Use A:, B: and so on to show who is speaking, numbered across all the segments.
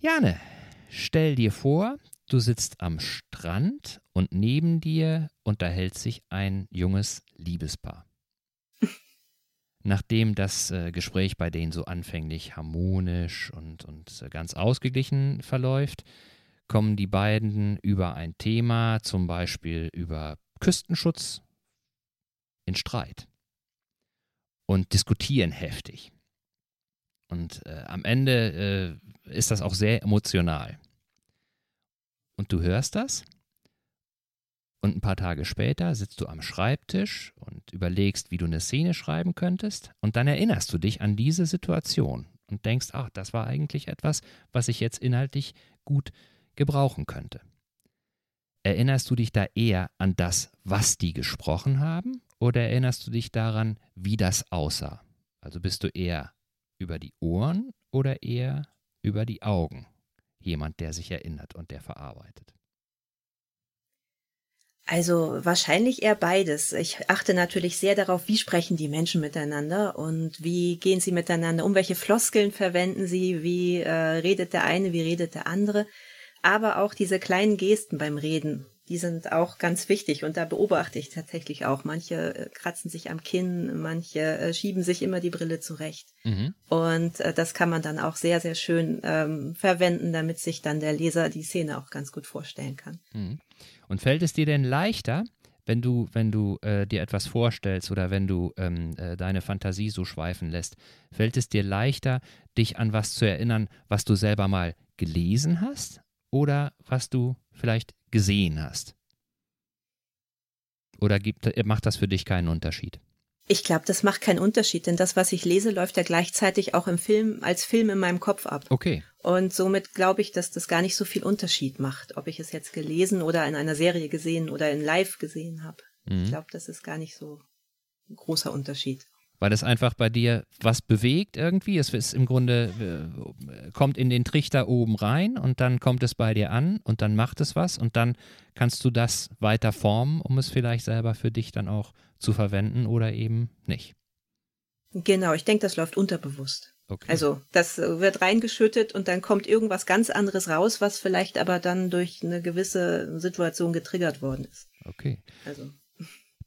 A: Jane, stell dir vor, du sitzt am Strand und neben dir unterhält sich ein junges Liebespaar. Nachdem das äh, Gespräch bei denen so anfänglich harmonisch und, und äh, ganz ausgeglichen verläuft, kommen die beiden über ein Thema, zum Beispiel über Küstenschutz, in Streit und diskutieren heftig. Und äh, am Ende äh, ist das auch sehr emotional. Und du hörst das und ein paar Tage später sitzt du am Schreibtisch und überlegst, wie du eine Szene schreiben könntest und dann erinnerst du dich an diese Situation und denkst, ach, das war eigentlich etwas, was ich jetzt inhaltlich gut gebrauchen könnte. Erinnerst du dich da eher an das, was die gesprochen haben, oder erinnerst du dich daran, wie das aussah? Also bist du eher über die Ohren oder eher über die Augen jemand, der sich erinnert und der verarbeitet?
B: Also wahrscheinlich eher beides. Ich achte natürlich sehr darauf, wie sprechen die Menschen miteinander und wie gehen sie miteinander um, welche Floskeln verwenden sie, wie äh, redet der eine, wie redet der andere. Aber auch diese kleinen Gesten beim Reden, die sind auch ganz wichtig und da beobachte ich tatsächlich auch. Manche äh, kratzen sich am Kinn, manche äh, schieben sich immer die Brille zurecht. Mhm. Und äh, das kann man dann auch sehr, sehr schön ähm, verwenden, damit sich dann der Leser die Szene auch ganz gut vorstellen kann.
A: Mhm. Und fällt es dir denn leichter, wenn du, wenn du äh, dir etwas vorstellst oder wenn du ähm, äh, deine Fantasie so schweifen lässt, fällt es dir leichter, dich an was zu erinnern, was du selber mal gelesen hast oder was du vielleicht gesehen hast? Oder gibt, macht das für dich keinen Unterschied?
B: Ich glaube, das macht keinen Unterschied, denn das, was ich lese, läuft ja gleichzeitig auch im Film als Film in meinem Kopf ab.
A: Okay.
B: Und somit glaube ich, dass das gar nicht so viel Unterschied macht, ob ich es jetzt gelesen oder in einer Serie gesehen oder in Live gesehen habe. Mhm. Ich glaube, das ist gar nicht so ein großer Unterschied
A: weil es einfach bei dir was bewegt irgendwie. Es ist im Grunde, äh, kommt in den Trichter oben rein und dann kommt es bei dir an und dann macht es was und dann kannst du das weiter formen, um es vielleicht selber für dich dann auch zu verwenden oder eben nicht.
B: Genau, ich denke, das läuft unterbewusst. Okay. Also das wird reingeschüttet und dann kommt irgendwas ganz anderes raus, was vielleicht aber dann durch eine gewisse Situation getriggert worden ist.
A: Okay. Also.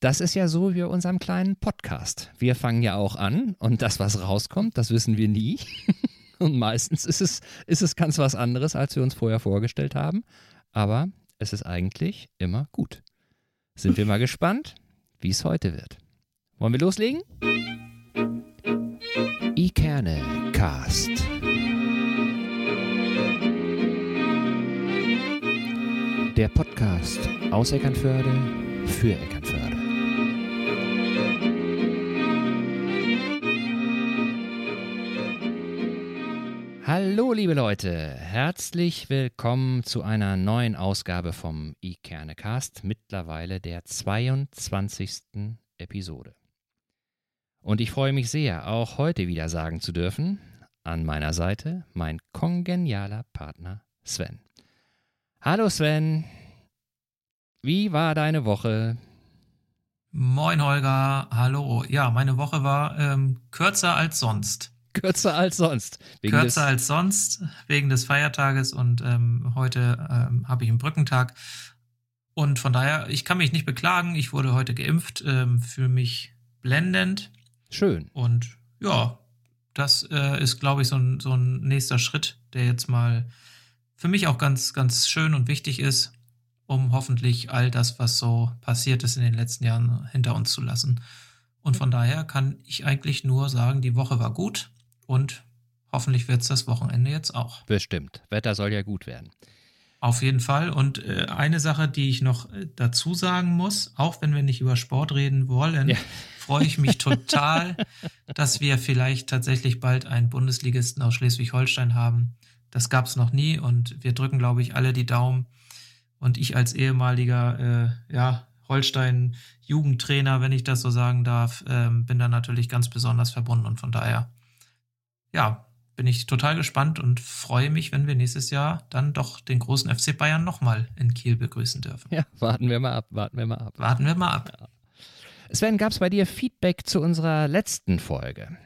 A: Das ist ja so wie bei unserem kleinen Podcast. Wir fangen ja auch an und das, was rauskommt, das wissen wir nie. Und meistens ist es, ist es ganz was anderes, als wir uns vorher vorgestellt haben. Aber es ist eigentlich immer gut. Sind wir mal gespannt, wie es heute wird. Wollen wir loslegen? Ikerne Cast. Der Podcast aus Eckernförde für Eckernförde. Hallo liebe Leute, herzlich willkommen zu einer neuen Ausgabe vom iKernecast, mittlerweile der 22. Episode. Und ich freue mich sehr, auch heute wieder sagen zu dürfen, an meiner Seite mein kongenialer Partner Sven. Hallo Sven, wie war deine Woche?
C: Moin Holger, hallo. Ja, meine Woche war ähm, kürzer als sonst.
A: Kürzer als sonst.
C: Kürzer als sonst, wegen des Feiertages und ähm, heute ähm, habe ich einen Brückentag. Und von daher, ich kann mich nicht beklagen. Ich wurde heute geimpft, ähm, fühle mich blendend.
A: Schön.
C: Und ja, das äh, ist, glaube ich, so ein, so ein nächster Schritt, der jetzt mal für mich auch ganz, ganz schön und wichtig ist, um hoffentlich all das, was so passiert ist in den letzten Jahren, hinter uns zu lassen. Und von daher kann ich eigentlich nur sagen, die Woche war gut. Und hoffentlich wird es das Wochenende jetzt auch.
A: Bestimmt. Wetter soll ja gut werden.
C: Auf jeden Fall. Und äh, eine Sache, die ich noch äh, dazu sagen muss, auch wenn wir nicht über Sport reden wollen, ja. freue ich mich total, dass wir vielleicht tatsächlich bald einen Bundesligisten aus Schleswig-Holstein haben. Das gab es noch nie und wir drücken, glaube ich, alle die Daumen. Und ich als ehemaliger äh, ja, Holstein-Jugendtrainer, wenn ich das so sagen darf, ähm, bin da natürlich ganz besonders verbunden und von daher ja, bin ich total gespannt und freue mich, wenn wir nächstes Jahr dann doch den großen FC Bayern nochmal in Kiel begrüßen dürfen.
A: Ja, warten wir mal ab, warten wir mal ab.
C: Warten wir mal ab. Ja.
A: Sven, gab es bei dir Feedback zu unserer letzten Folge?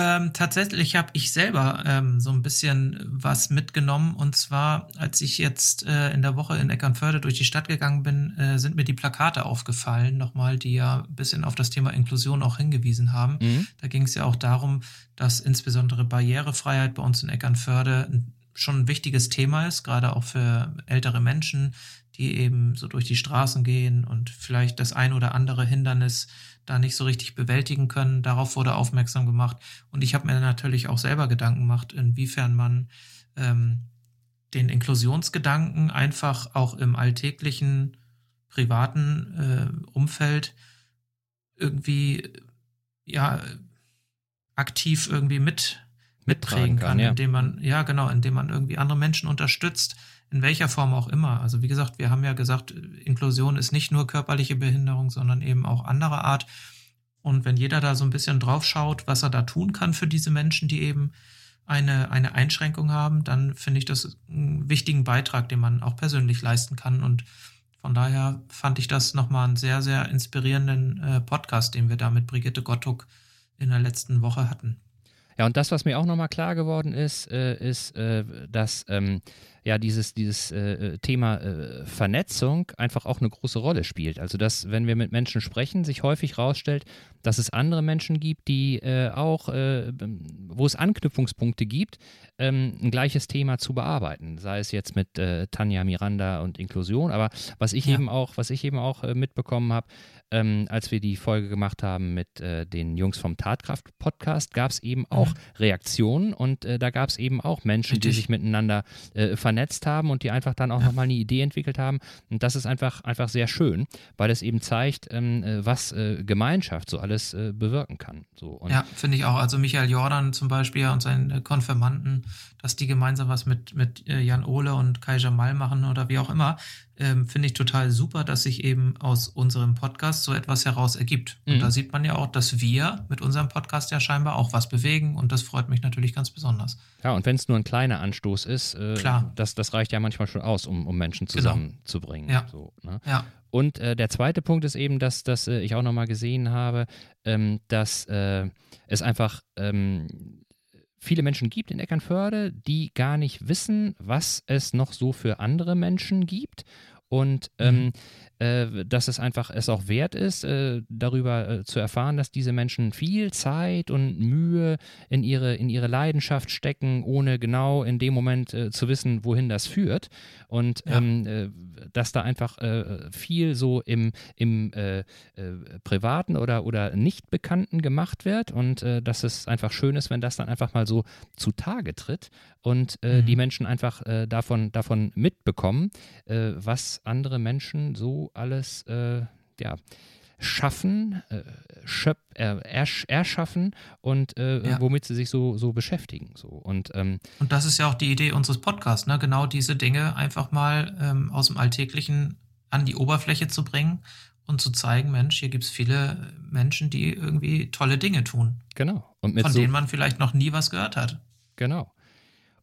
C: Ähm, tatsächlich habe ich selber ähm, so ein bisschen was mitgenommen. Und zwar, als ich jetzt äh, in der Woche in Eckernförde durch die Stadt gegangen bin, äh, sind mir die Plakate aufgefallen, nochmal, die ja ein bisschen auf das Thema Inklusion auch hingewiesen haben. Mhm. Da ging es ja auch darum, dass insbesondere Barrierefreiheit bei uns in Eckernförde schon ein wichtiges Thema ist, gerade auch für ältere Menschen, die eben so durch die Straßen gehen und vielleicht das ein oder andere Hindernis da nicht so richtig bewältigen können. Darauf wurde aufmerksam gemacht. Und ich habe mir natürlich auch selber Gedanken gemacht, inwiefern man ähm, den Inklusionsgedanken einfach auch im alltäglichen privaten äh, Umfeld irgendwie ja aktiv irgendwie mit mitprägen kann, kann ja. indem man ja genau, indem man irgendwie andere Menschen unterstützt, in welcher Form auch immer. Also wie gesagt, wir haben ja gesagt, Inklusion ist nicht nur körperliche Behinderung, sondern eben auch anderer Art. Und wenn jeder da so ein bisschen drauf schaut, was er da tun kann für diese Menschen, die eben eine, eine Einschränkung haben, dann finde ich das einen wichtigen Beitrag, den man auch persönlich leisten kann. Und von daher fand ich das nochmal einen sehr, sehr inspirierenden äh, Podcast, den wir da mit Brigitte Gottuck in der letzten Woche hatten.
A: Ja, und das, was mir auch nochmal klar geworden ist, äh, ist, äh, dass ähm, ja dieses, dieses äh, Thema äh, Vernetzung einfach auch eine große Rolle spielt. Also dass, wenn wir mit Menschen sprechen, sich häufig herausstellt, dass es andere Menschen gibt, die äh, auch, äh, wo es Anknüpfungspunkte gibt, ähm, ein gleiches Thema zu bearbeiten. Sei es jetzt mit Tanja Miranda und Inklusion, aber was ich ja. eben auch, was ich eben auch mitbekommen habe, ähm, als wir die Folge gemacht haben mit äh, den Jungs vom Tatkraft-Podcast, gab es eben auch mhm. Reaktionen und äh, da gab es eben auch Menschen, Richtig. die sich miteinander äh, vernetzt haben und die einfach dann auch nochmal eine Idee entwickelt haben. Und das ist einfach, einfach sehr schön, weil es eben zeigt, ähm, äh, was äh, Gemeinschaft so alles äh, bewirken kann. So,
C: ja, finde ich auch. Also Michael Jordan zum Beispiel und seinen Konfirmanden, dass die gemeinsam was mit, mit Jan Ole und Kai Jamal machen oder wie auch immer, ähm, finde ich total super, dass sich eben aus unserem Podcast so etwas heraus ergibt. Mhm. Und da sieht man ja auch, dass wir mit unserem Podcast ja scheinbar auch was bewegen und das freut mich natürlich ganz besonders.
A: Ja, und wenn es nur ein kleiner Anstoß ist, äh, Klar. Das, das reicht ja manchmal schon aus, um, um Menschen genau. zusammenzubringen.
C: Genau. Ja.
A: So, ne?
C: ja.
A: Und äh, der zweite Punkt ist eben, dass, dass äh, ich auch nochmal gesehen habe, ähm, dass äh, es einfach ähm, viele Menschen gibt in Eckernförde, die gar nicht wissen, was es noch so für andere Menschen gibt. Und ähm, mhm dass es einfach es auch wert ist, äh, darüber äh, zu erfahren, dass diese Menschen viel Zeit und Mühe in ihre, in ihre Leidenschaft stecken, ohne genau in dem Moment äh, zu wissen, wohin das führt. Und ja. ähm, äh, dass da einfach äh, viel so im, im Privaten oder, oder Nicht-Bekannten gemacht wird und dass es einfach schön ist, wenn das dann einfach mal so zutage tritt und mhm. die Menschen einfach davon, davon mitbekommen, was andere Menschen so alles äh, ja, schaffen, äh, schöp, äh, ersch, erschaffen und äh, ja. womit sie sich so, so beschäftigen. So. Und, ähm,
C: und das ist ja auch die Idee unseres Podcasts, ne? genau diese Dinge einfach mal ähm, aus dem Alltäglichen an die Oberfläche zu bringen und zu zeigen, Mensch, hier gibt es viele Menschen, die irgendwie tolle Dinge tun.
A: Genau.
C: Und von so denen man vielleicht noch nie was gehört hat.
A: Genau.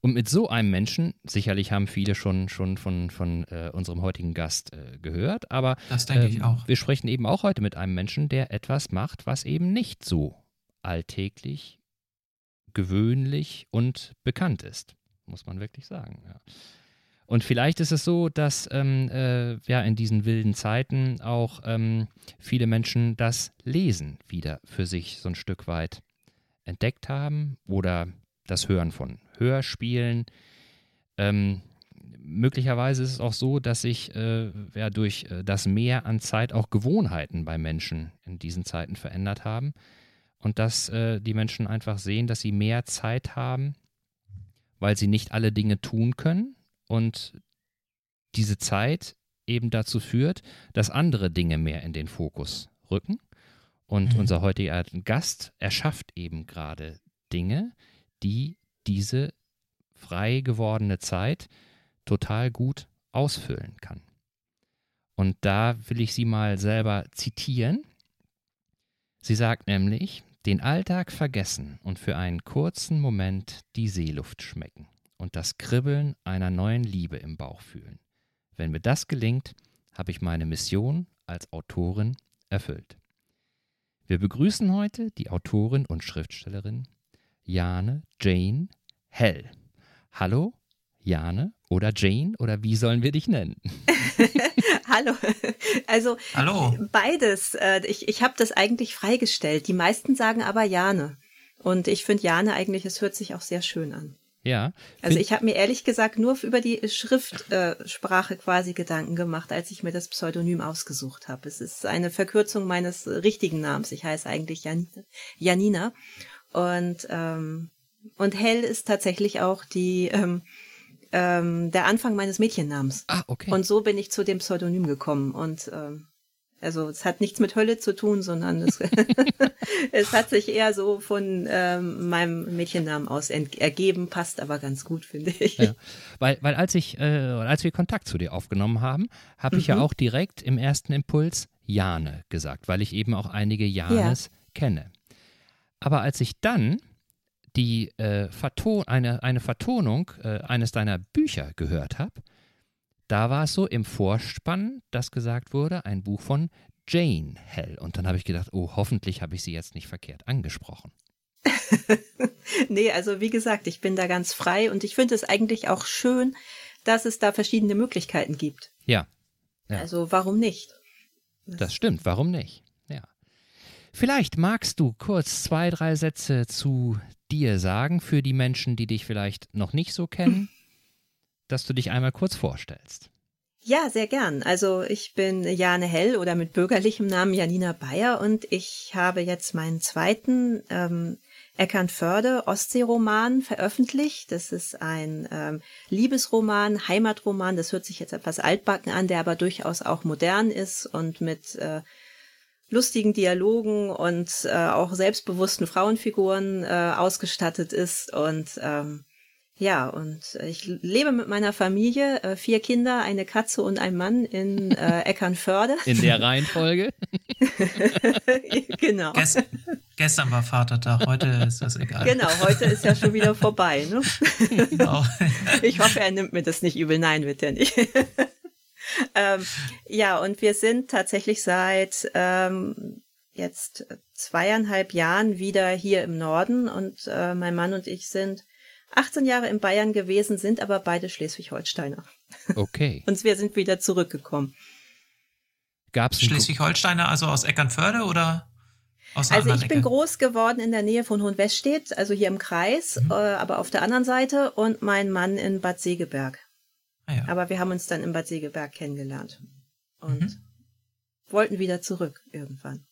A: Und mit so einem Menschen, sicherlich haben viele schon, schon von, von äh, unserem heutigen Gast äh, gehört, aber
C: das denke ich ähm, auch.
A: wir sprechen eben auch heute mit einem Menschen, der etwas macht, was eben nicht so alltäglich, gewöhnlich und bekannt ist, muss man wirklich sagen. Ja. Und vielleicht ist es so, dass ähm, äh, ja in diesen wilden Zeiten auch ähm, viele Menschen das Lesen wieder für sich so ein Stück weit entdeckt haben oder das Hören von Hörspielen. Ähm, möglicherweise ist es auch so, dass sich äh, ja, durch äh, das Mehr an Zeit auch Gewohnheiten bei Menschen in diesen Zeiten verändert haben und dass äh, die Menschen einfach sehen, dass sie mehr Zeit haben, weil sie nicht alle Dinge tun können und diese Zeit eben dazu führt, dass andere Dinge mehr in den Fokus rücken. Und mhm. unser heutiger Gast erschafft eben gerade Dinge, die diese frei gewordene Zeit total gut ausfüllen kann. Und da will ich sie mal selber zitieren. Sie sagt nämlich, den Alltag vergessen und für einen kurzen Moment die Seeluft schmecken und das Kribbeln einer neuen Liebe im Bauch fühlen. Wenn mir das gelingt, habe ich meine Mission als Autorin erfüllt. Wir begrüßen heute die Autorin und Schriftstellerin Jane, Jane, Hell. Hallo, Jane oder Jane oder wie sollen wir dich nennen?
B: Hallo. Also
C: Hallo.
B: beides. Äh, Ich, ich habe das eigentlich freigestellt. Die meisten sagen aber Jane. Und ich finde Jane eigentlich, es hört sich auch sehr schön an.
A: Ja.
B: Also ich habe mir ehrlich gesagt nur über die Schriftsprache äh, Sprache quasi Gedanken gemacht, als ich mir das Pseudonym ausgesucht habe. Es ist eine Verkürzung meines richtigen Namens. Ich heiße eigentlich Jan Janina. Und, ähm, und Hell ist tatsächlich auch die, ähm, ähm, der Anfang meines Mädchennamens.
A: Ah, okay.
B: Und so bin ich zu dem Pseudonym gekommen. Und ähm, also es hat nichts mit Hölle zu tun, sondern es, es hat sich eher so von ähm, meinem Mädchennamen aus ergeben, passt aber ganz gut, finde ich.
A: Ja. Weil, weil als ich, äh, als wir Kontakt zu dir aufgenommen haben, habe ich ja auch direkt im ersten Impuls Jane gesagt, weil ich eben auch einige Janes kenne. Aber als ich dann die äh, Verton eine, eine Vertonung äh, eines deiner Bücher gehört habe, da war es so im Vorspann, dass gesagt wurde, ein Buch von Jane Hell. Und dann habe ich gedacht, oh, hoffentlich habe ich sie jetzt nicht verkehrt angesprochen.
B: Nee, also wie gesagt, ich bin da ganz frei und ich finde es eigentlich auch schön, dass es da verschiedene Möglichkeiten gibt.
A: Ja, Ja.
B: Also warum nicht?
A: Das stimmt, warum nicht? Vielleicht magst du kurz zwei, drei Sätze zu dir sagen für die Menschen, die dich vielleicht noch nicht so kennen, dass du dich einmal kurz vorstellst.
B: Ja, sehr gern. Also ich bin Jane Hell oder mit bürgerlichem Namen Janina Bayer und ich habe jetzt meinen zweiten ähm, Eckernförde Ostseeroman veröffentlicht. Das ist ein ähm, Liebesroman, Heimatroman. Das hört sich jetzt etwas altbacken an, der aber durchaus auch modern ist und mit äh, lustigen Dialogen und äh, auch selbstbewussten Frauenfiguren äh, ausgestattet ist und ähm, ja, und ich lebe mit meiner Familie, äh, vier Kinder, eine Katze und ein Mann in äh, Eckernförde.
A: In der Reihenfolge?
B: genau.
C: Gest, gestern war Vatertag, heute ist das egal.
B: Genau, heute ist ja schon wieder vorbei. Ne?
C: Genau.
B: Ich hoffe, er nimmt mir das nicht übel. Nein, wird er nicht. ähm, ja, und wir sind tatsächlich seit ähm, jetzt zweieinhalb Jahren wieder hier im Norden und äh, mein Mann und ich sind 18 Jahre in Bayern gewesen, sind aber beide Schleswig-Holsteiner.
A: Okay.
B: Und wir sind wieder zurückgekommen.
A: Gab es
C: Schleswig-Holsteiner, also aus Eckernförde oder aus
B: Also ich bin groß geworden in der Nähe von Hohenweststedt, also hier im Kreis,
C: Mhm.
B: äh, aber auf der anderen Seite und mein Mann in Bad Segeberg.
C: Ah, ja.
B: Aber wir haben uns dann in Bad Segeberg kennengelernt und
C: Mhm.
B: wollten wieder zurück irgendwann.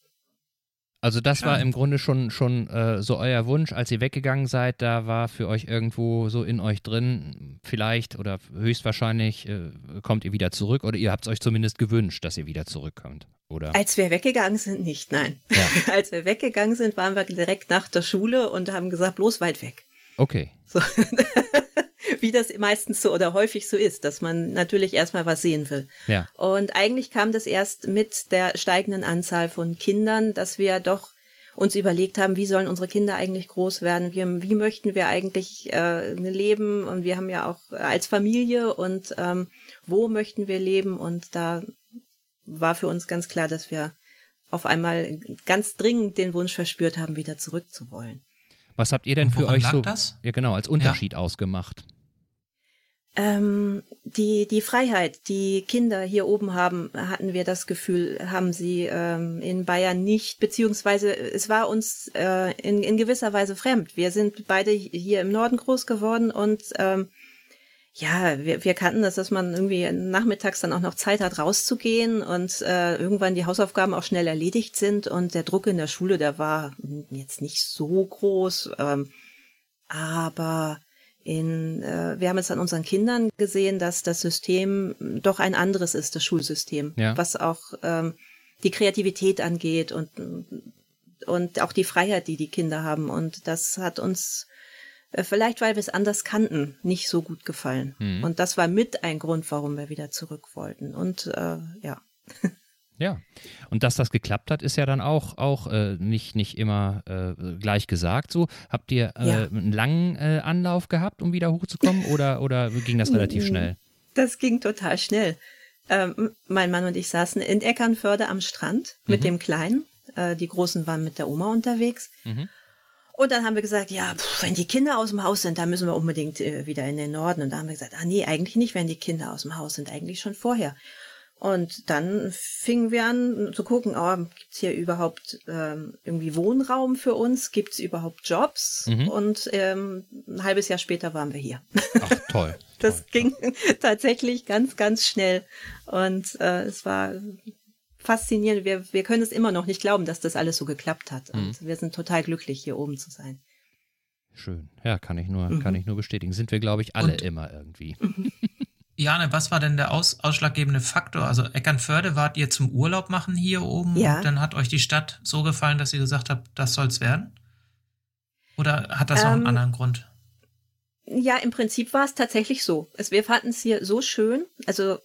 A: Also das war im Grunde schon, schon äh, so euer Wunsch, als ihr weggegangen seid, da war für euch irgendwo so in euch drin, vielleicht oder höchstwahrscheinlich äh, kommt ihr wieder zurück oder ihr habt es euch zumindest gewünscht, dass ihr wieder zurückkommt, oder?
B: Als wir weggegangen sind, nicht, nein.
A: Ja.
B: Als wir weggegangen sind, waren wir direkt nach der Schule und haben gesagt, bloß weit weg.
A: Okay.
B: So. Wie das meistens so oder häufig so ist, dass man natürlich erstmal was sehen will.
A: Ja.
B: Und eigentlich kam das erst mit der steigenden Anzahl von Kindern, dass wir doch uns überlegt haben, wie sollen unsere Kinder eigentlich groß werden, wie, wie möchten wir eigentlich äh, leben und wir haben ja auch als Familie und ähm, wo möchten wir leben und da war für uns ganz klar, dass wir auf einmal ganz dringend den Wunsch verspürt haben, wieder zurück zu wollen.
A: Was habt ihr denn für euch so
C: das?
A: Ja, genau, als Unterschied ausgemacht?
B: Ähm, die, die Freiheit, die Kinder hier oben haben, hatten wir das Gefühl, haben sie ähm, in Bayern nicht, beziehungsweise es war uns äh, in, in gewisser Weise fremd. Wir sind beide hier im Norden groß geworden und ähm, ja, wir, wir kannten das, dass man irgendwie nachmittags dann auch noch Zeit hat, rauszugehen und äh, irgendwann die Hausaufgaben auch schnell erledigt sind und der Druck in der Schule, der war jetzt nicht so groß, ähm, aber in, äh, wir haben es an unseren Kindern gesehen, dass das System doch ein anderes ist, das Schulsystem,
A: Ja.
B: was auch ähm, die Kreativität angeht und, und auch die Freiheit, die die Kinder haben. Und das hat uns äh, vielleicht, weil wir es anders kannten, nicht so gut gefallen.
A: Mhm.
B: Und das war mit ein Grund, warum wir wieder zurück wollten. Und äh, ja.
A: Ja. Und dass das geklappt hat, ist ja dann auch, auch äh, nicht, nicht immer äh, gleich gesagt. So, habt ihr äh,
B: Ja.
A: einen langen äh, Anlauf gehabt, um wieder hochzukommen oder, oder ging das relativ schnell?
B: Das ging total schnell. Ähm, mein Mann und ich saßen in Eckernförde am Strand mit dem Kleinen. Äh, die Großen waren mit der Oma unterwegs.
A: Mhm.
B: Und dann haben wir gesagt, ja, pff, wenn die Kinder aus dem Haus sind, dann müssen wir unbedingt äh, wieder in den Norden. Und da haben wir gesagt, ah nee, eigentlich nicht, wenn die Kinder aus dem Haus sind, eigentlich schon vorher. Und dann fingen wir an zu gucken, oh, gibt es hier überhaupt ähm, irgendwie Wohnraum für uns? Gibt es überhaupt Jobs? Mhm. Und ähm, ein halbes Jahr später waren wir hier.
A: Ach, toll.
B: das
A: toll,
B: ging toll. tatsächlich ganz, ganz schnell. Und äh, es war faszinierend. Wir, wir können es immer noch nicht glauben, dass das alles so geklappt hat. Und mhm. wir sind total glücklich, hier oben zu sein.
A: Schön. Ja, kann ich nur, mhm. kann ich nur bestätigen. Sind wir, glaube ich, alle Und, immer irgendwie.
C: Jane, was war denn der aus, ausschlaggebende Faktor? Also Eckernförde wart ihr zum Urlaub machen hier oben ja. und dann hat euch die Stadt so gefallen, dass ihr gesagt habt, das soll's werden? Oder hat das ähm, noch einen ähm, anderen Grund?
B: Ja, im Prinzip war es tatsächlich so. Es, wir fanden es hier so schön. Also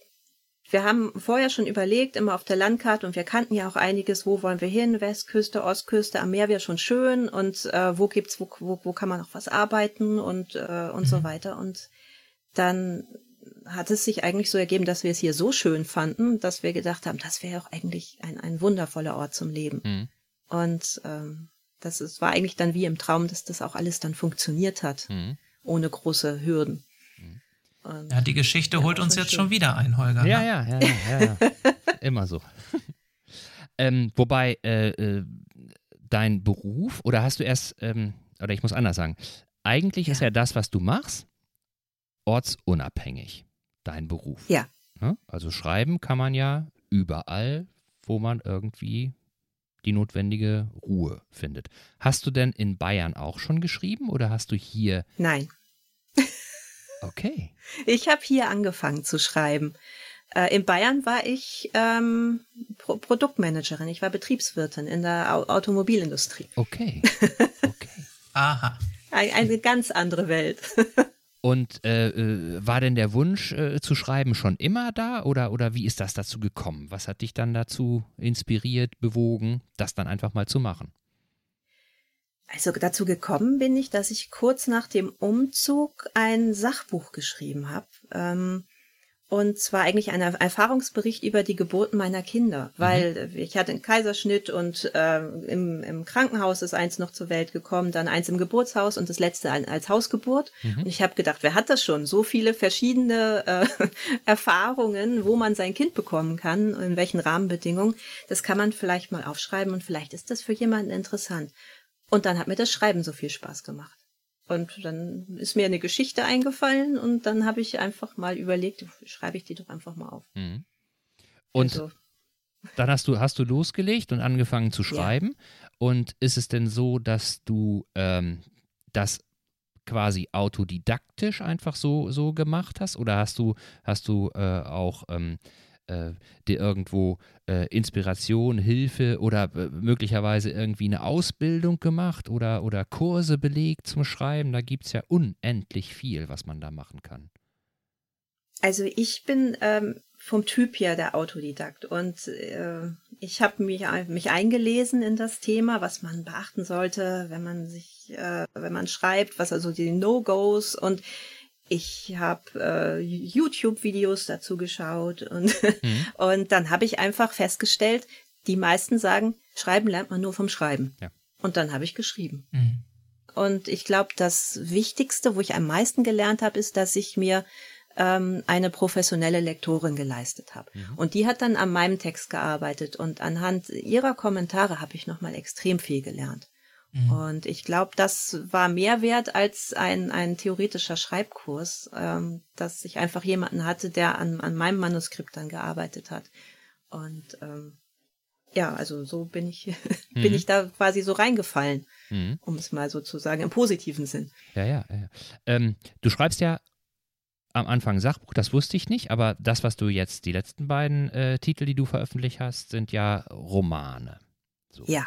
B: wir haben vorher schon überlegt, immer auf der Landkarte, und wir kannten ja auch einiges, wo wollen wir hin, Westküste, Ostküste, am Meer wäre schon schön und äh, wo gibt's, wo, wo, wo kann man noch was arbeiten und, äh, und mhm. so weiter. Und dann hat es sich eigentlich so ergeben, dass wir es hier so schön fanden, dass wir gedacht haben, das wäre auch eigentlich ein, ein wundervoller Ort zum Leben. Mhm. Und ähm, das ist, war eigentlich dann wie im Traum, dass das auch alles dann funktioniert hat, mhm. ohne große Hürden.
C: Und ja, die Geschichte ja, holt uns jetzt schön. schon wieder ein, Holger.
A: Ja, ne? ja, ja, ja, ja, ja. immer so. ähm, wobei äh, äh, dein Beruf, oder hast du erst, ähm, oder ich muss anders sagen, eigentlich ja. ist ja das, was du machst, ortsunabhängig dein Beruf.
B: Ja.
A: Ne? Also schreiben kann man ja überall, wo man irgendwie die notwendige Ruhe findet. Hast du denn in Bayern auch schon geschrieben oder hast du hier?
B: Nein.
A: Okay.
B: Ich habe hier angefangen zu schreiben. Äh, in Bayern war ich ähm, Pro Produktmanagerin. Ich war Betriebswirtin in der Au Automobilindustrie.
A: Okay. Okay.
C: Aha.
B: Eine ganz andere Welt.
A: Und äh, äh, war denn der Wunsch äh, zu schreiben schon immer da oder, oder wie ist das dazu gekommen? Was hat dich dann dazu inspiriert, bewogen, das dann einfach mal zu machen?
B: Also dazu gekommen bin ich, dass ich kurz nach dem Umzug ein Sachbuch geschrieben habe. Ähm, und zwar eigentlich ein Erfahrungsbericht über die Geburten meiner Kinder, weil mhm. ich hatte einen Kaiserschnitt und äh, im, im Krankenhaus ist eins noch zur Welt gekommen, dann eins im Geburtshaus und das letzte als Hausgeburt. Mhm. Und ich habe gedacht, wer hat das schon? So viele verschiedene äh, Erfahrungen, wo man sein Kind bekommen kann, in welchen Rahmenbedingungen. Das kann man vielleicht mal aufschreiben und vielleicht ist das für jemanden interessant. Und dann hat mir das Schreiben so viel Spaß gemacht. Und dann ist mir eine Geschichte eingefallen und dann habe ich einfach mal überlegt, schreibe ich die doch einfach mal auf. Mhm.
A: Und also. dann hast du, hast du losgelegt und angefangen zu schreiben. Ja. Und ist es denn so, dass du ähm, das quasi autodidaktisch einfach so, so gemacht hast? Oder hast du, hast du äh, auch ähm, äh, dir irgendwo äh, Inspiration, Hilfe oder äh, möglicherweise irgendwie eine Ausbildung gemacht oder, oder Kurse belegt zum Schreiben. Da gibt es ja unendlich viel, was man da machen kann.
B: Also ich bin ähm, vom Typ her der Autodidakt und äh, ich habe mich, mich eingelesen in das Thema, was man beachten sollte, wenn man sich, äh, wenn man schreibt, was also die No-Gos und ich habe äh, YouTube-Videos dazu geschaut und, mhm. und dann habe ich einfach festgestellt, die meisten sagen, schreiben lernt man nur vom Schreiben. Ja. Und dann habe ich geschrieben. Mhm. Und ich glaube, das Wichtigste, wo ich am meisten gelernt habe, ist, dass ich mir ähm, eine professionelle Lektorin geleistet habe. Mhm. Und die hat dann an meinem Text gearbeitet und anhand ihrer Kommentare habe ich nochmal extrem viel gelernt. Mhm. Und ich glaube, das war mehr wert als ein, ein theoretischer Schreibkurs, ähm, dass ich einfach jemanden hatte, der an, an meinem Manuskript dann gearbeitet hat. Und ähm, ja, also so bin ich, mhm. bin ich da quasi so reingefallen, mhm. um es mal so zu sagen, im positiven Sinn.
A: Ja, ja, ja. Ähm, du schreibst ja am Anfang Sachbuch, das wusste ich nicht, aber das, was du jetzt, die letzten beiden äh, Titel, die du veröffentlicht hast, sind ja Romane.
B: So. Ja.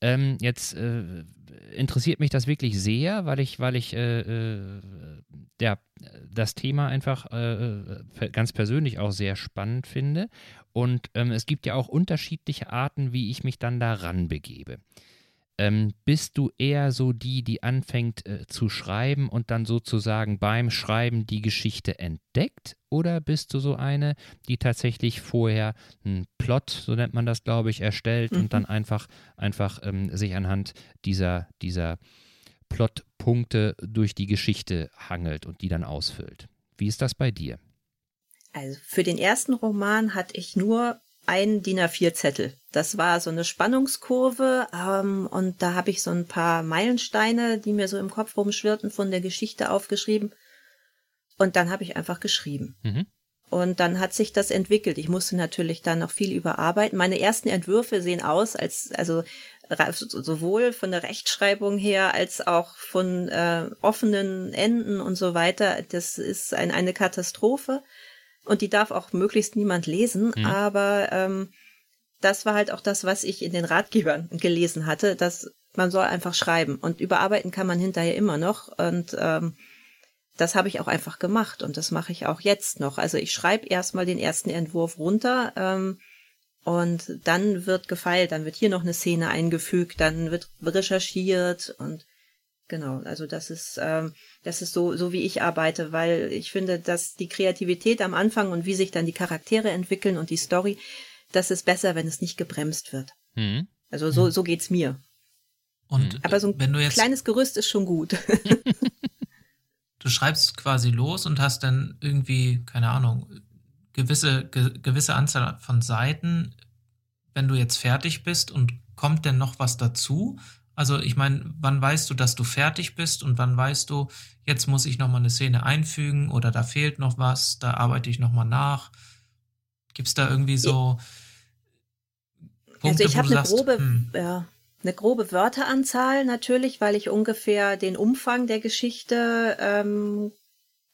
A: Ähm, jetzt äh, interessiert mich das wirklich sehr, weil ich, weil ich äh, äh, ja, das Thema einfach äh, äh, ganz persönlich auch sehr spannend finde. Und ähm, es gibt ja auch unterschiedliche Arten, wie ich mich dann da ranbegebe. Ähm, bist du eher so die, die anfängt äh, zu schreiben und dann sozusagen beim Schreiben die Geschichte entdeckt? Oder bist du so eine, die tatsächlich vorher einen Plot, so nennt man das, glaube ich, erstellt mhm. und dann einfach, einfach ähm, sich anhand dieser, dieser Plotpunkte durch die Geschichte hangelt und die dann ausfüllt. Wie ist das bei dir?
B: Also für den ersten Roman hatte ich nur einen DIN A4-Zettel. Das war so eine Spannungskurve ähm, und da habe ich so ein paar Meilensteine, die mir so im Kopf rumschwirrten, von der Geschichte aufgeschrieben. Und dann habe ich einfach geschrieben. Mhm. Und dann hat sich das entwickelt. Ich musste natürlich dann noch viel überarbeiten. Meine ersten Entwürfe sehen aus, als also sowohl von der Rechtschreibung her als auch von äh, offenen Enden und so weiter. Das ist ein, eine Katastrophe und die darf auch möglichst niemand lesen. Mhm. Aber ähm, das war halt auch das, was ich in den Ratgebern gelesen hatte, dass man soll einfach schreiben und überarbeiten kann man hinterher immer noch und ähm, das habe ich auch einfach gemacht und das mache ich auch jetzt noch. Also ich schreibe erstmal den ersten Entwurf runter ähm, und dann wird gefeilt, dann wird hier noch eine Szene eingefügt, dann wird recherchiert und Genau, also das ist, ähm, das ist so, so wie ich arbeite, weil ich finde, dass die Kreativität am Anfang und wie sich dann die Charaktere entwickeln und die Story, das ist besser, wenn es nicht gebremst wird. Mhm. Also so, so geht's mir. Und Aber so ein wenn du jetzt, kleines Gerüst ist schon gut.
C: du schreibst quasi los und hast dann irgendwie, keine Ahnung, gewisse, ge, gewisse Anzahl von Seiten. Wenn du jetzt fertig bist und kommt denn noch was dazu? Also ich meine, wann weißt du, dass du fertig bist und wann weißt du, jetzt muss ich noch mal eine Szene einfügen oder da fehlt noch was, da arbeite ich noch mal nach. Gibt es da irgendwie so
B: Punkte, also ich habe eine sagst, grobe, hm. ja, eine grobe Wörteranzahl natürlich, weil ich ungefähr den Umfang der Geschichte ähm,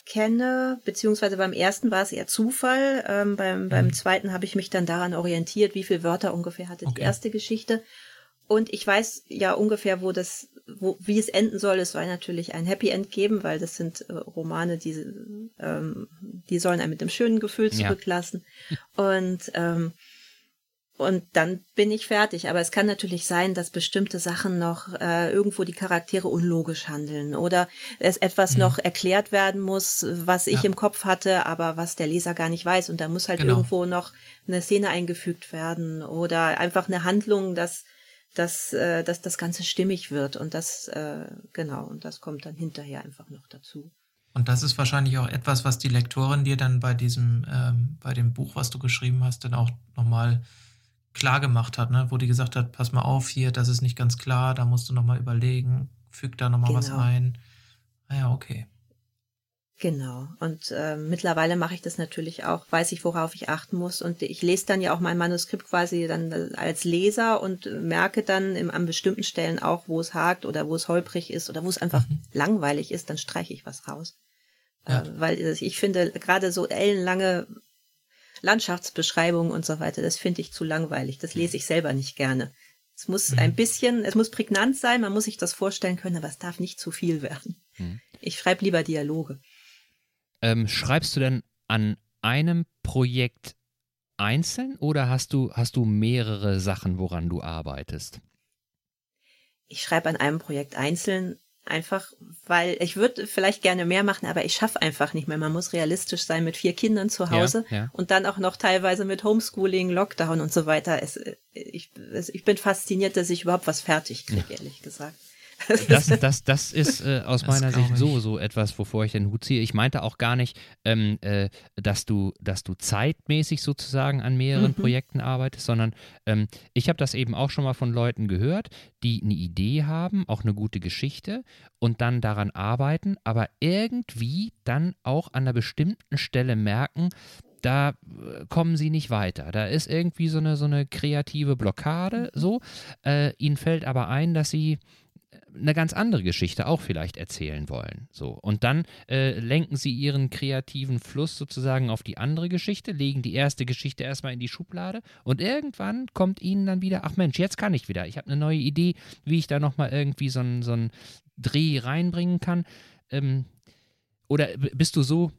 B: kenne, beziehungsweise beim ersten war es eher Zufall. Ähm, beim, mhm. beim zweiten habe ich mich dann daran orientiert, wie viele Wörter ungefähr hatte okay. die erste Geschichte. Und ich weiß ja ungefähr, wo das, wo, wie es enden soll. Es soll natürlich ein Happy End geben, weil das sind äh, Romane, die, ähm, die sollen einen mit einem schönen Gefühl zurücklassen. Ja. Und, ähm, und dann bin ich fertig. Aber es kann natürlich sein, dass bestimmte Sachen noch äh, irgendwo die Charaktere unlogisch handeln oder es etwas mhm. noch erklärt werden muss, was ich ja. im Kopf hatte, aber was der Leser gar nicht weiß. Und da muss halt genau. irgendwo noch eine Szene eingefügt werden oder einfach eine Handlung, dass dass, äh, dass das Ganze stimmig wird. Und das, äh, genau, und das kommt dann hinterher einfach noch dazu.
C: Und das ist wahrscheinlich auch etwas, was die Lektorin dir dann bei diesem, ähm, bei dem Buch, was du geschrieben hast, dann auch nochmal klar gemacht hat, ne? wo die gesagt hat, pass mal auf hier, das ist nicht ganz klar, da musst du nochmal überlegen, füg da nochmal genau. was ein. Ah ja, okay.
B: Genau. Und äh, mittlerweile mache ich das natürlich auch, weiß ich, worauf ich achten muss. Und ich lese dann ja auch mein Manuskript quasi dann äh, als Leser und merke dann im, an bestimmten Stellen auch, wo es hakt oder wo es holprig ist oder wo es einfach mhm. langweilig ist, dann streiche ich was raus. Ja. Äh, weil ich finde, gerade so ellenlange Landschaftsbeschreibungen und so weiter, das finde ich zu langweilig. Das lese ich selber nicht gerne. Es muss mhm. ein bisschen, es muss prägnant sein, man muss sich das vorstellen können, aber es darf nicht zu viel werden. Mhm. Ich schreibe lieber Dialoge.
A: Ähm, schreibst du denn an einem Projekt einzeln oder hast du, hast du mehrere Sachen, woran du arbeitest?
B: Ich schreibe an einem Projekt einzeln, einfach weil ich würde vielleicht gerne mehr machen, aber ich schaffe einfach nicht mehr. Man muss realistisch sein mit vier Kindern zu Hause ja, ja. und dann auch noch teilweise mit Homeschooling, Lockdown und so weiter. Es, ich, ich bin fasziniert, dass ich überhaupt was fertig kriege, ja. ehrlich gesagt.
A: Das, das, das ist äh, aus das meiner Sicht so, so etwas, wovor ich den Hut ziehe. Ich meinte auch gar nicht, ähm, äh, dass, du, dass du zeitmäßig sozusagen an mehreren mhm. Projekten arbeitest, sondern ähm, ich habe das eben auch schon mal von Leuten gehört, die eine Idee haben, auch eine gute Geschichte und dann daran arbeiten, aber irgendwie dann auch an einer bestimmten Stelle merken, da äh, kommen sie nicht weiter. Da ist irgendwie so eine, so eine kreative Blockade mhm. so. Äh, ihnen fällt aber ein, dass sie eine ganz andere Geschichte auch vielleicht erzählen wollen. So. Und dann äh, lenken sie ihren kreativen Fluss sozusagen auf die andere Geschichte, legen die erste Geschichte erstmal in die Schublade und irgendwann kommt ihnen dann wieder, ach Mensch, jetzt kann ich wieder. Ich habe eine neue Idee, wie ich da nochmal irgendwie so einen so Dreh reinbringen kann. Ähm, oder bist du so,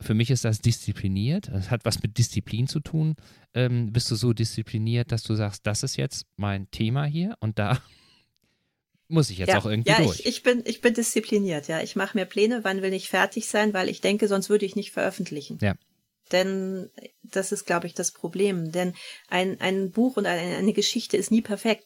A: für mich ist das diszipliniert, das hat was mit Disziplin zu tun. Ähm, bist du so diszipliniert, dass du sagst, das ist jetzt mein Thema hier und da muss ich jetzt
B: ja,
A: auch irgendwie
B: ja,
A: durch.
B: Ich, ich, bin, ich bin diszipliniert, ja. Ich mache mir Pläne, wann will ich fertig sein, weil ich denke, sonst würde ich nicht veröffentlichen.
A: Ja.
B: Denn das ist, glaube ich, das Problem. Denn ein, ein Buch und eine, eine Geschichte ist nie perfekt.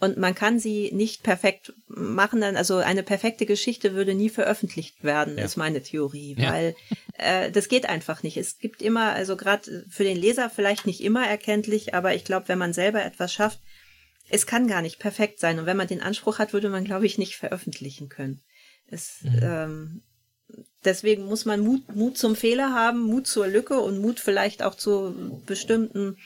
B: und man kann sie nicht perfekt machen. Dann, also eine perfekte Geschichte würde nie veröffentlicht werden, ja. ist meine Theorie, ja. weil äh, das geht einfach nicht. Es gibt immer, also gerade für den Leser vielleicht nicht immer erkenntlich, aber ich glaube, wenn man selber etwas schafft, es kann gar nicht perfekt sein. Und wenn man den Anspruch hat, würde man, glaube ich, nicht veröffentlichen können. Es, mhm. ähm, deswegen muss man Mut, Mut zum Fehler haben, Mut zur Lücke und Mut vielleicht auch zu bestimmten,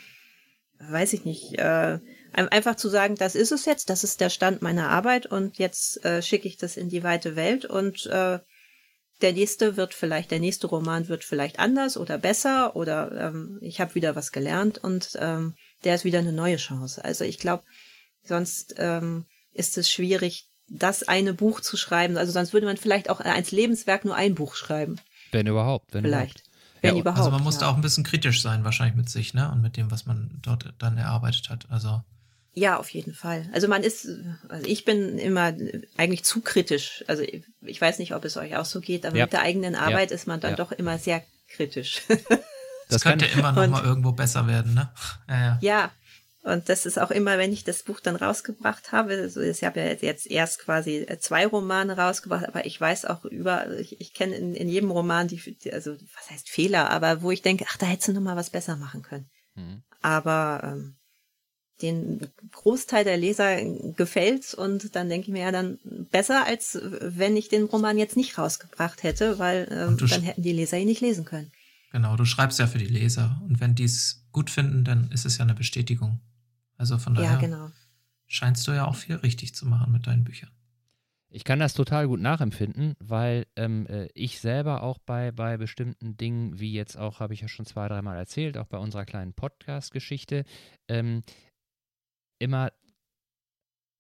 B: weiß ich nicht, äh, Einfach zu sagen, das ist es jetzt, das ist der Stand meiner Arbeit und jetzt äh, schicke ich das in die weite Welt und äh, der nächste wird vielleicht, der nächste Roman wird vielleicht anders oder besser oder ähm, ich habe wieder was gelernt und ähm, der ist wieder eine neue Chance. Also ich glaube, sonst ähm, ist es schwierig, das eine Buch zu schreiben. Also sonst würde man vielleicht auch als Lebenswerk nur ein Buch schreiben.
A: Wenn überhaupt. Wenn
B: vielleicht.
A: Überhaupt.
B: Wenn ja, überhaupt.
C: Also man muss ja. da auch ein bisschen kritisch sein, wahrscheinlich mit sich, ne? Und mit dem, was man dort dann erarbeitet hat. Also
B: ja, auf jeden Fall. Also man ist, also ich bin immer eigentlich zu kritisch. Also ich weiß nicht, ob es euch auch so geht, aber ja. mit der eigenen Arbeit ja. ist man dann ja. doch immer sehr kritisch.
C: Das, könnte immer noch und, mal irgendwo besser werden, ne?
B: Ja, ja. ja, und das ist auch immer, wenn ich das Buch dann rausgebracht habe, also ich habe ja jetzt erst quasi zwei Romane rausgebracht, aber ich weiß auch über, ich, ich kenne in, in jedem Roman die, also was heißt Fehler, aber wo ich denke, ach, da hättest du noch mal was besser machen können. Mhm. Aber ähm, den Großteil der Leser gefällt und dann denke ich mir ja dann besser, als wenn ich den Roman jetzt nicht rausgebracht hätte, weil ähm, dann hätten die Leser ihn nicht lesen können.
C: Genau, du schreibst ja für die Leser und wenn die es gut finden, dann ist es ja eine Bestätigung. Also von daher ja, genau. scheinst du ja auch viel richtig zu machen mit deinen Büchern.
A: Ich kann das total gut nachempfinden, weil ähm, äh, ich selber auch bei, bei bestimmten Dingen, wie jetzt auch, habe ich ja schon zwei, dreimal erzählt, auch bei unserer kleinen Podcast-Geschichte, ähm, immer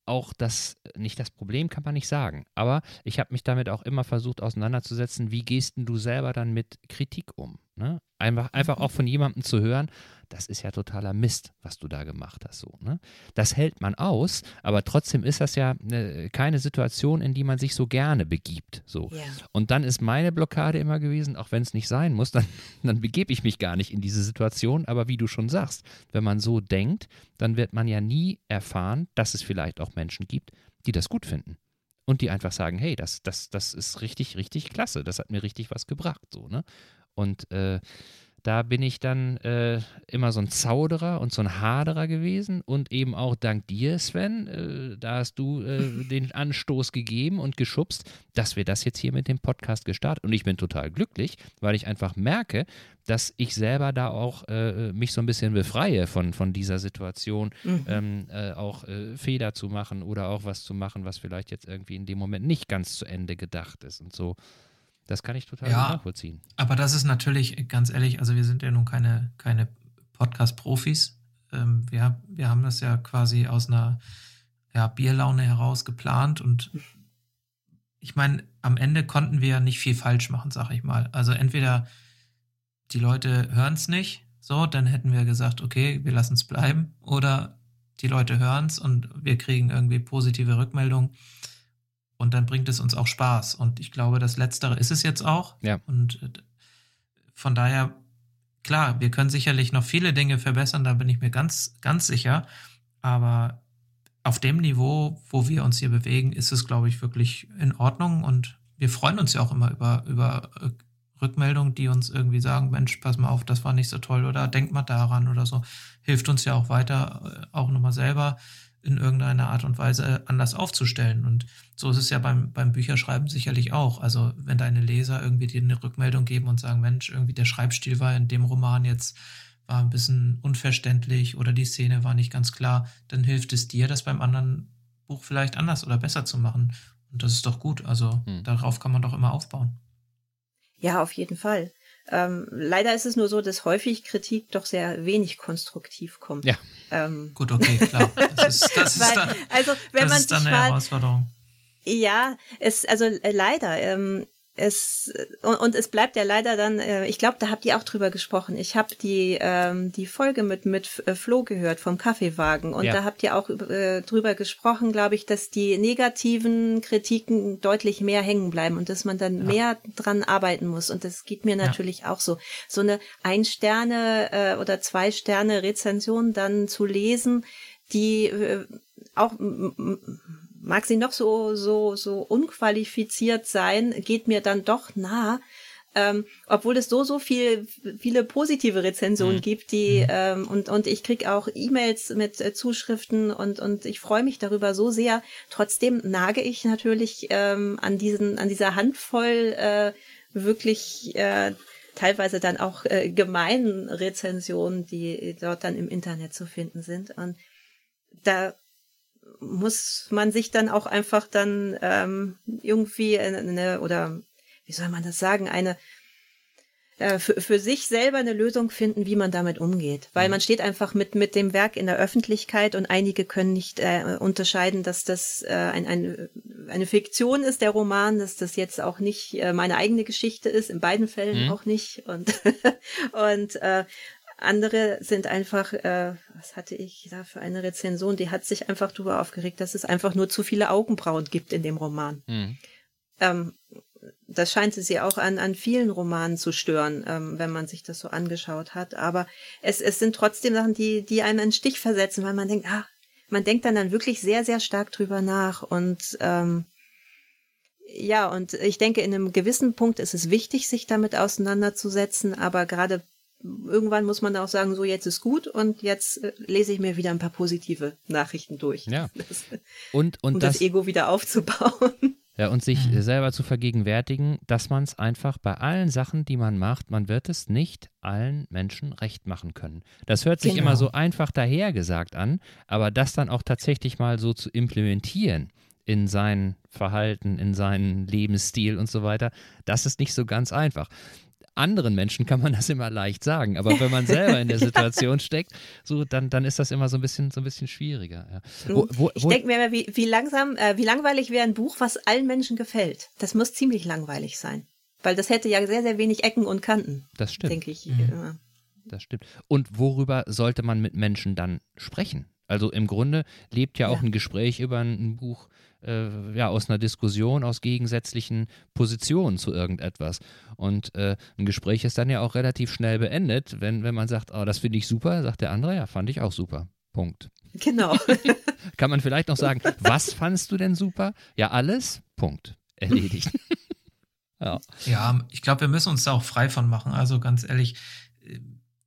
A: auch das, nicht das Problem kann man nicht sagen, aber ich habe mich damit auch immer versucht auseinanderzusetzen, wie gehst du selber dann mit Kritik um? Ne? Einfach, einfach auch von jemandem zu hören, das ist ja totaler Mist, was du da gemacht hast. So, ne? Das hält man aus, aber trotzdem ist das ja ne, keine Situation, in die man sich so gerne begibt. So. Ja. Und dann ist meine Blockade immer gewesen, auch wenn es nicht sein muss, dann, dann begebe ich mich gar nicht in diese Situation. Aber wie du schon sagst, wenn man so denkt, dann wird man ja nie erfahren, dass es vielleicht auch Menschen gibt, die das gut finden und die einfach sagen, hey, das, das, das ist richtig, richtig klasse, das hat mir richtig was gebracht, so, ne? Und äh, da bin ich dann äh, immer so ein Zauderer und so ein Haderer gewesen und eben auch dank dir, Sven, äh, da hast du äh, den Anstoß gegeben und geschubst, dass wir das jetzt hier mit dem Podcast gestartet. Und ich bin total glücklich, weil ich einfach merke, dass ich selber da auch äh, mich so ein bisschen befreie von, von dieser Situation, mhm. ähm, äh, auch äh, Fehler zu machen oder auch was zu machen, was vielleicht jetzt irgendwie in dem Moment nicht ganz zu Ende gedacht ist und so. Das kann ich total ja, nachvollziehen.
C: Aber das ist natürlich, ganz ehrlich, also wir sind ja nun keine, keine Podcast-Profis. Ähm, wir, wir haben das ja quasi aus einer ja, Bierlaune heraus geplant und ich meine, am Ende konnten wir nicht viel falsch machen, sag ich mal. Also entweder die Leute hören es nicht, so, dann hätten wir gesagt, okay, wir lassen es bleiben, oder die Leute hören es und wir kriegen irgendwie positive Rückmeldungen und dann bringt es uns auch Spaß. Und ich glaube, das Letztere ist es jetzt auch.
A: Ja.
C: Und äh, von daher, klar, wir können sicherlich noch viele Dinge verbessern, da bin ich mir ganz, ganz sicher. Aber auf dem Niveau, wo wir uns hier bewegen, ist es, glaube ich, wirklich in Ordnung. Und wir freuen uns ja auch immer über, über äh, Rückmeldungen, die uns irgendwie sagen, Mensch, pass mal auf, das war nicht so toll oder denk mal daran oder so. Hilft uns ja auch weiter, äh, auch nochmal selber in irgendeiner Art und Weise anders aufzustellen. Und so ist es ja beim, beim Bücherschreiben sicherlich auch. Also wenn deine Leser irgendwie dir eine Rückmeldung geben und sagen, Mensch, irgendwie der Schreibstil war in dem Roman jetzt war ein bisschen unverständlich oder die Szene war nicht ganz klar, dann hilft es dir, das beim anderen Buch vielleicht anders oder besser zu machen. Und das ist doch gut. Also hm. darauf kann man doch immer aufbauen.
B: Ja, auf jeden Fall. Ähm, leider ist es nur so, dass häufig Kritik doch sehr wenig konstruktiv kommt.
A: Ja.
C: Ähm. Gut, okay, klar. Das ist, das ist dann,
B: also, wenn
C: das
B: man
C: ist dann eine Herausforderung.
B: Ja, es, also äh, leider. Ähm, es und, und es bleibt ja leider dann, äh, ich glaube, da habt ihr auch drüber gesprochen. Ich habe die ähm, die Folge mit mit äh, Flo gehört vom Kaffeewagen und ja. da habt ihr auch äh, drüber gesprochen, glaube ich, dass die negativen Kritiken deutlich mehr hängen bleiben und dass man dann ja. mehr dran arbeiten muss und das geht mir natürlich ja. auch so. So eine ein Sterne äh, oder zwei Sterne Rezension dann zu lesen, die äh, auch mag sie noch so so so unqualifiziert sein, geht mir dann doch nah, ähm, obwohl es so so viel viele positive Rezensionen mhm. gibt, die mhm. ähm, und und ich krieg auch E-Mails mit äh, Zuschriften und und ich freue mich darüber so sehr. Trotzdem nage ich natürlich ähm, an diesen an dieser Handvoll äh, wirklich äh, teilweise dann auch äh, gemeinen Rezensionen, die dort dann im Internet zu finden sind und da muss man sich dann auch einfach dann ähm, irgendwie eine oder wie soll man das sagen, eine äh, für, für sich selber eine Lösung finden, wie man damit umgeht. Weil mhm. man steht einfach mit, mit dem Werk in der Öffentlichkeit und einige können nicht äh, unterscheiden, dass das äh, ein, ein, eine Fiktion ist, der Roman, dass das jetzt auch nicht äh, meine eigene Geschichte ist, in beiden Fällen mhm. auch nicht. Und, und äh, andere sind einfach, äh, was hatte ich da für eine Rezension, die hat sich einfach darüber aufgeregt, dass es einfach nur zu viele Augenbrauen gibt in dem Roman. Mhm. Ähm, das scheint sie auch an, an vielen Romanen zu stören, ähm, wenn man sich das so angeschaut hat. Aber es, es sind trotzdem Sachen, die, die einem einen Stich versetzen, weil man denkt, ah, man denkt dann dann wirklich sehr, sehr stark drüber nach. Und ähm, ja, und ich denke, in einem gewissen Punkt ist es wichtig, sich damit auseinanderzusetzen, aber gerade irgendwann muss man auch sagen, so jetzt ist gut und jetzt äh, lese ich mir wieder ein paar positive Nachrichten durch.
A: Ja. Das, und, und
B: um
A: das,
B: das Ego wieder aufzubauen.
A: Ja, und sich mhm. selber zu vergegenwärtigen, dass man es einfach bei allen Sachen, die man macht, man wird es nicht allen Menschen recht machen können. Das hört sich genau. immer so einfach dahergesagt an, aber das dann auch tatsächlich mal so zu implementieren in sein Verhalten, in seinen Lebensstil und so weiter, das ist nicht so ganz einfach anderen Menschen kann man das immer leicht sagen, aber wenn man selber in der Situation steckt, so dann, dann ist das immer so ein bisschen so ein bisschen schwieriger. Ja.
B: Wo, wo, ich denke mir immer, wie, wie langsam, äh, wie langweilig wäre ein Buch, was allen Menschen gefällt. Das muss ziemlich langweilig sein, weil das hätte ja sehr sehr wenig Ecken und Kanten.
A: Das stimmt.
B: Denke ich.
A: Mhm. Das stimmt. Und worüber sollte man mit Menschen dann sprechen? Also im Grunde lebt ja auch ja. ein Gespräch über ein Buch äh, ja, aus einer Diskussion, aus gegensätzlichen Positionen zu irgendetwas. Und äh, ein Gespräch ist dann ja auch relativ schnell beendet, wenn, wenn man sagt, oh, das finde ich super, sagt der andere, ja, fand ich auch super. Punkt.
B: Genau.
A: Kann man vielleicht noch sagen, was fandst du denn super? Ja, alles? Punkt. Erledigt.
C: ja. ja, ich glaube, wir müssen uns da auch frei von machen. Also ganz ehrlich,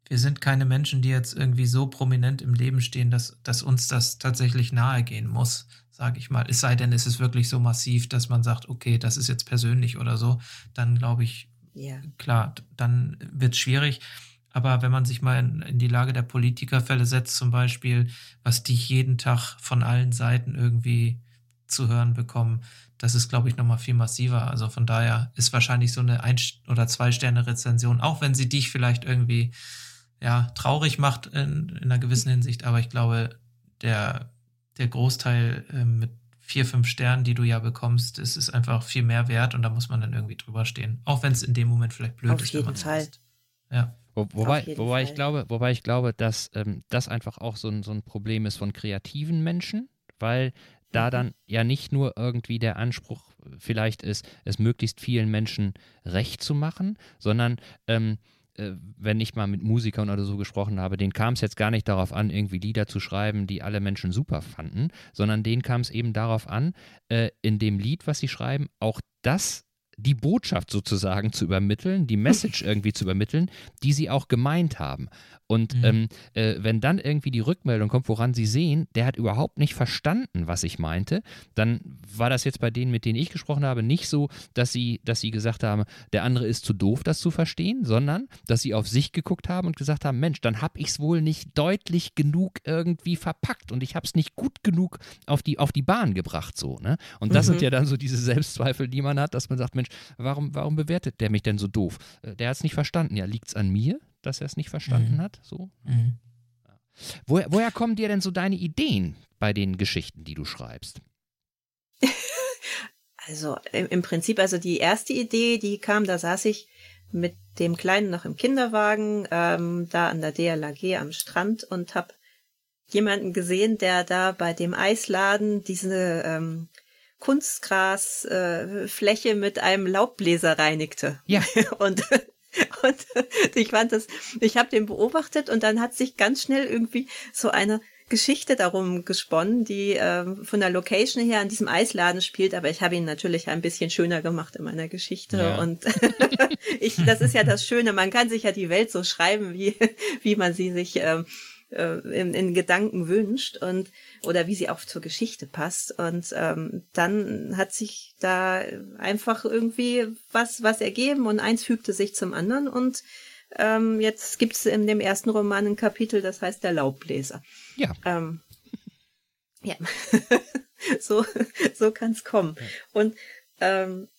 C: wir sind keine Menschen, die jetzt irgendwie so prominent im Leben stehen, dass, dass uns das tatsächlich nahe gehen muss, sage ich mal. Es sei denn, es ist wirklich so massiv, dass man sagt, okay, das ist jetzt persönlich oder so, dann glaube ich, yeah. klar, dann wird es schwierig. Aber wenn man sich mal in, in, die Lage der Politikerfälle setzt, zum Beispiel, was die jeden Tag von allen Seiten irgendwie zu hören bekommen, das ist, glaube ich, nochmal viel massiver. Also von daher ist wahrscheinlich so eine Ein- oder Zwei-Sterne-Rezension, auch wenn sie dich vielleicht irgendwie ja, traurig macht in, in einer gewissen Hinsicht, aber ich glaube, der, der Großteil äh, mit vier, fünf Sternen, die du ja bekommst, ist, ist einfach viel mehr wert und da muss man dann irgendwie drüber stehen. Auch wenn es in dem Moment vielleicht blöd
B: Auf
C: ist.
B: Auf jeden Fall. Ist.
A: Ja. Wo, wobei, wobei ich glaube, wobei ich glaube, dass ähm, das einfach auch so ein, so ein Problem ist von kreativen Menschen, weil da mhm. dann ja nicht nur irgendwie der Anspruch vielleicht ist, es möglichst vielen Menschen recht zu machen, sondern ähm, äh, wenn ich mal mit Musikern oder so gesprochen habe, denen kam es jetzt gar nicht darauf an, irgendwie Lieder zu schreiben, die alle Menschen super fanden, sondern denen kam es eben darauf an, äh, in dem Lied, was sie schreiben, auch das die Botschaft sozusagen zu übermitteln, die Message irgendwie zu übermitteln, die sie auch gemeint haben. Und mhm. ähm, äh, wenn dann irgendwie die Rückmeldung kommt, woran sie sehen, der hat überhaupt nicht verstanden, was ich meinte, dann war das jetzt bei denen, mit denen ich gesprochen habe, nicht so, dass sie, dass sie gesagt haben, der andere ist zu doof, das zu verstehen, sondern dass sie auf sich geguckt haben und gesagt haben, Mensch, dann habe ich es wohl nicht deutlich genug irgendwie verpackt und ich habe es nicht gut genug auf die, auf die Bahn gebracht, so. Ne? Und das mhm. sind ja dann so diese Selbstzweifel, die man hat, dass man sagt, Mensch, warum, warum bewertet der mich denn so doof? Äh, der hat es nicht verstanden. Ja, liegt es an mir? dass er es nicht verstanden mhm. hat. So. Mhm. Woher, woher kommen dir denn so deine Ideen bei den Geschichten, die du schreibst?
B: Also im Prinzip, also die erste Idee, die kam, da saß ich mit dem Kleinen noch im Kinderwagen, ähm, da an der DLAG am Strand und habe jemanden gesehen, der da bei dem Eisladen diese ähm, Kunstgrasfläche äh, mit einem Laubbläser reinigte.
A: Ja.
B: und und ich fand das, ich habe den beobachtet und dann hat sich ganz schnell irgendwie so eine, Geschichte darum gesponnen, die ähm, von der Location her an diesem Eisladen spielt, aber ich habe ihn natürlich ein bisschen schöner gemacht in meiner Geschichte. Ja. Und ich, das ist ja das Schöne, man kann sich ja die Welt so schreiben, wie, wie man sie sich ähm, äh, in, in Gedanken wünscht und oder wie sie auch zur Geschichte passt. Und ähm, dann hat sich da einfach irgendwie was, was ergeben und eins fügte sich zum anderen und ähm, jetzt gibt es in dem ersten Roman ein Kapitel, das heißt der Laubbläser.
A: Ja.
B: Ähm, ja. so so kann es kommen. Ja. Und ähm,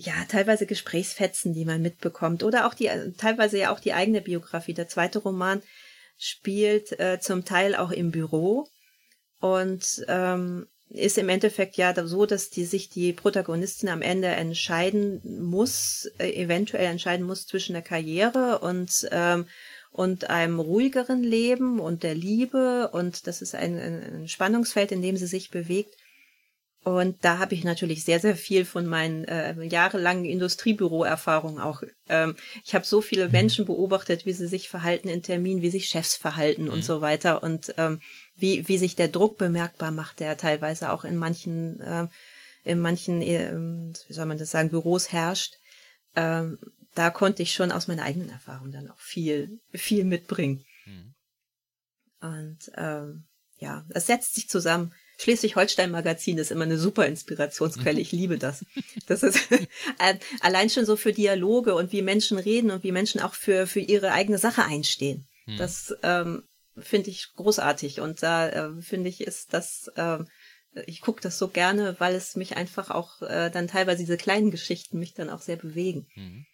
B: ja, teilweise Gesprächsfetzen, die man mitbekommt, oder auch die, teilweise ja auch die eigene Biografie. Der zweite Roman spielt äh, zum Teil auch im Büro und ähm, ist im Endeffekt ja so, dass die sich die Protagonistin am Ende entscheiden muss, äh, eventuell entscheiden muss zwischen der Karriere und ähm, und einem ruhigeren Leben und der Liebe und das ist ein, ein Spannungsfeld, in dem sie sich bewegt. Und da habe ich natürlich sehr, sehr viel von meinen äh, jahrelangen Industriebüroerfahrungen auch. Ähm, ich habe so viele mhm. Menschen beobachtet, wie sie sich verhalten in Terminen, wie sich Chefs verhalten mhm. und so weiter und ähm, wie, wie sich der Druck bemerkbar macht, der teilweise auch in manchen, äh, in manchen, äh, wie soll man das sagen, Büros herrscht. Ähm, da konnte ich schon aus meiner eigenen Erfahrung dann auch viel, viel mitbringen. Mhm. Und ähm, ja, es setzt sich zusammen. Schleswig-Holstein-Magazin ist immer eine super Inspirationsquelle. Ich liebe das. Das ist äh, allein schon so für Dialoge und wie Menschen reden und wie Menschen auch für, für ihre eigene Sache einstehen. Hm. Das ähm, finde ich großartig. Und da äh, finde ich, ist das, äh, ich gucke das so gerne, weil es mich einfach auch äh, dann teilweise diese kleinen Geschichten mich dann auch sehr bewegen. Mhm.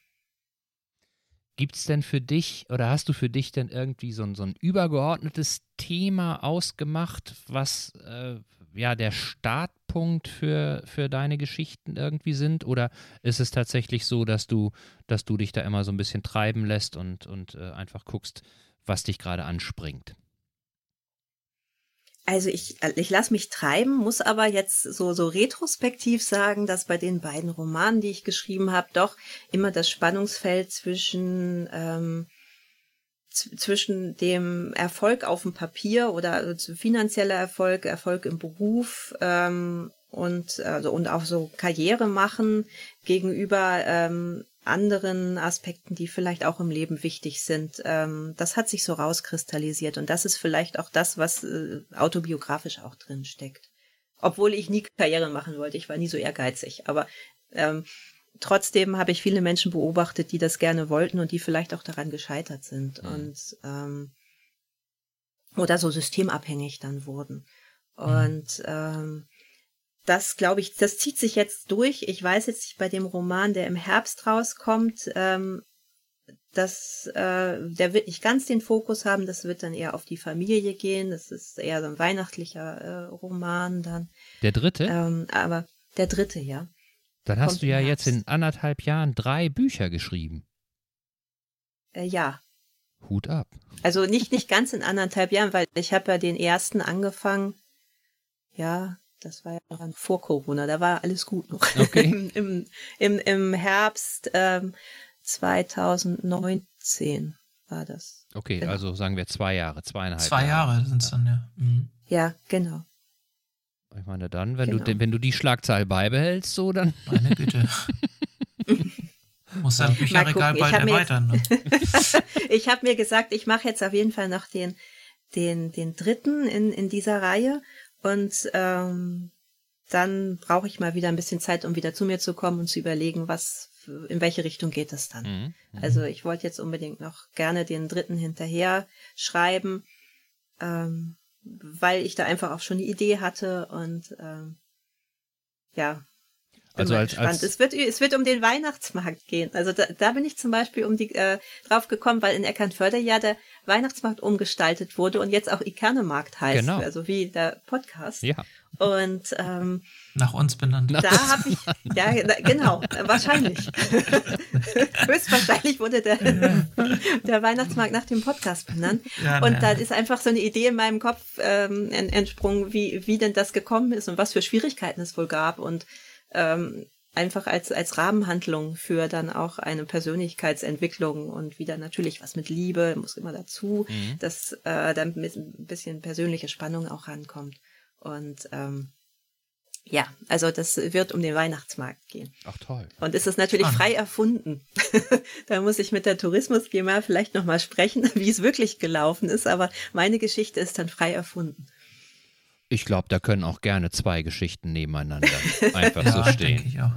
A: Gibt es denn für dich oder hast du für dich denn irgendwie so ein, so ein übergeordnetes Thema ausgemacht, was äh, ja der Startpunkt für, für deine Geschichten irgendwie sind? Oder ist es tatsächlich so, dass du, dass du dich da immer so ein bisschen treiben lässt und, und äh, einfach guckst, was dich gerade anspringt?
B: Also ich, ich lasse mich treiben, muss aber jetzt so, so retrospektiv sagen, dass bei den beiden Romanen, die ich geschrieben habe, doch immer das Spannungsfeld zwischen, ähm, zwischen dem Erfolg auf dem Papier oder also finanzieller Erfolg, Erfolg im Beruf ähm, und, also, und auch so Karriere machen gegenüber ähm, anderen Aspekten, die vielleicht auch im Leben wichtig sind. Ähm, das hat sich so rauskristallisiert und das ist vielleicht auch das, was äh, autobiografisch auch drin steckt. Obwohl ich nie Karriere machen wollte, ich war nie so ehrgeizig, aber ähm, trotzdem habe ich viele Menschen beobachtet, die das gerne wollten und die vielleicht auch daran gescheitert sind mhm. und ähm, oder so systemabhängig dann wurden. Mhm. Und ähm, das glaube ich, das zieht sich jetzt durch. Ich weiß jetzt bei dem Roman, der im Herbst rauskommt, ähm, dass äh, der wird nicht ganz den Fokus haben. Das wird dann eher auf die Familie gehen. Das ist eher so ein weihnachtlicher äh, Roman dann.
A: Der dritte?
B: Ähm, aber der dritte, ja.
A: Dann hast du ja jetzt in anderthalb Jahren drei Bücher geschrieben.
B: Äh, ja.
A: Hut ab.
B: Also nicht nicht ganz in anderthalb Jahren, weil ich habe ja den ersten angefangen. Ja, das war ja noch vor Corona, da war alles gut noch. Okay. Im, im, im, Im Herbst ähm, 2019 war das.
A: Okay, genau. also sagen wir zwei Jahre, zweieinhalb
C: Zwei Jahre, Jahre sind es dann, ja. Mhm.
B: Ja, genau.
A: Ich meine, dann, wenn, genau. du, wenn du die Schlagzahl beibehältst, so dann.
C: Meine Güte. Muss dein Bücherregal bald erweitern. Ne?
B: ich habe mir gesagt, ich mache jetzt auf jeden Fall noch den, den, den dritten in, in dieser Reihe und ähm, dann brauche ich mal wieder ein bisschen Zeit, um wieder zu mir zu kommen und zu überlegen, was, in welche Richtung geht es dann. Mhm. Mhm. Also ich wollte jetzt unbedingt noch gerne den dritten hinterher schreiben, ähm, weil ich da einfach auch schon eine Idee hatte und ähm, ja, also als, als es wird es wird um den Weihnachtsmarkt gehen. Also da, da bin ich zum Beispiel um die äh, drauf gekommen, weil in Eckernförde ja der Weihnachtsmarkt umgestaltet wurde und jetzt auch Ikernemarkt heißt, genau. also wie der Podcast.
A: Ja.
B: Und ähm,
C: nach uns benannt.
B: Da habe ich ja genau wahrscheinlich höchstwahrscheinlich wurde der der Weihnachtsmarkt nach dem Podcast benannt. Ja, und da ist einfach so eine Idee in meinem Kopf ähm, entsprungen, wie wie denn das gekommen ist und was für Schwierigkeiten es wohl gab und ähm, einfach als, als Rahmenhandlung für dann auch eine Persönlichkeitsentwicklung und wieder natürlich was mit Liebe, muss immer dazu, mhm. dass äh, dann mit ein bisschen persönliche Spannung auch rankommt. Und ähm, ja, also das wird um den Weihnachtsmarkt gehen.
A: Ach toll.
B: Und es ist natürlich frei erfunden. da muss ich mit der Tourismus GEMA vielleicht nochmal sprechen, wie es wirklich gelaufen ist, aber meine Geschichte ist dann frei erfunden.
A: Ich glaube, da können auch gerne zwei Geschichten nebeneinander einfach ja, so stehen. Denke
C: ich auch.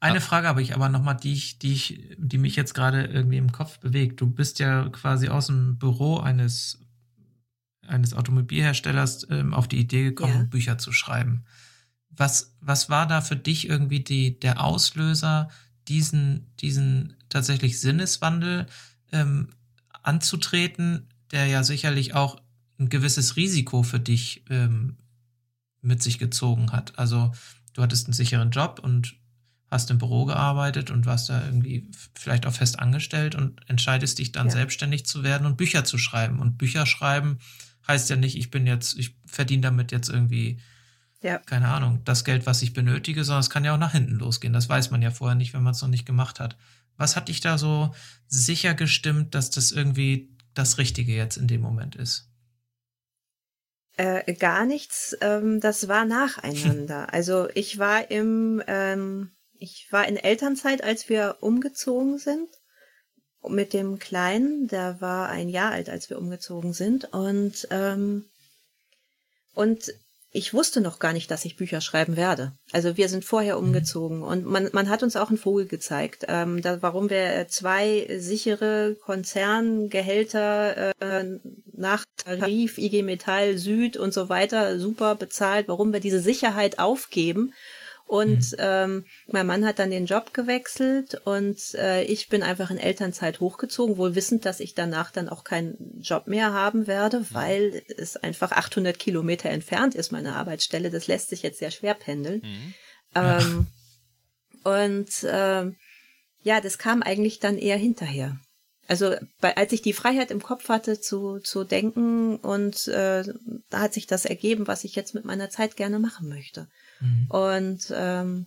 C: Eine Frage habe ich aber nochmal, die ich, die ich, die mich jetzt gerade irgendwie im Kopf bewegt. Du bist ja quasi aus dem Büro eines, eines Automobilherstellers ähm, auf die Idee gekommen, ja. Bücher zu schreiben. Was, was war da für dich irgendwie die, der Auslöser, diesen, diesen tatsächlich Sinneswandel ähm, anzutreten, der ja sicherlich auch ein gewisses Risiko für dich ähm, mit sich gezogen hat. Also du hattest einen sicheren Job und hast im Büro gearbeitet und warst da irgendwie vielleicht auch fest angestellt und entscheidest dich dann ja. selbstständig zu werden und Bücher zu schreiben. Und Bücher schreiben heißt ja nicht, ich bin jetzt, ich verdiene damit jetzt irgendwie, ja. keine Ahnung, das Geld, was ich benötige, sondern es kann ja auch nach hinten losgehen. Das weiß man ja vorher nicht, wenn man es noch nicht gemacht hat. Was hat dich da so sicher gestimmt, dass das irgendwie das Richtige jetzt in dem Moment ist?
B: Äh, gar nichts. Ähm, das war nacheinander. also ich war im, ähm, ich war in Elternzeit, als wir umgezogen sind. Mit dem Kleinen, der war ein Jahr alt, als wir umgezogen sind. Und, ähm, und ich wusste noch gar nicht, dass ich Bücher schreiben werde. Also wir sind vorher mhm. umgezogen und man, man hat uns auch einen Vogel gezeigt, ähm, da, warum wir zwei sichere Konzerngehälter äh, nach Tarif, IG Metall, Süd und so weiter super bezahlt, warum wir diese Sicherheit aufgeben und mhm. ähm, mein Mann hat dann den Job gewechselt und äh, ich bin einfach in Elternzeit hochgezogen, wohl wissend, dass ich danach dann auch keinen Job mehr haben werde, weil es einfach 800 Kilometer entfernt ist, meine Arbeitsstelle. Das lässt sich jetzt sehr schwer pendeln. Mhm. Ähm, und ähm, ja, das kam eigentlich dann eher hinterher. Also bei, als ich die Freiheit im Kopf hatte zu, zu denken und äh, da hat sich das ergeben, was ich jetzt mit meiner Zeit gerne machen möchte. Mhm. Und ähm,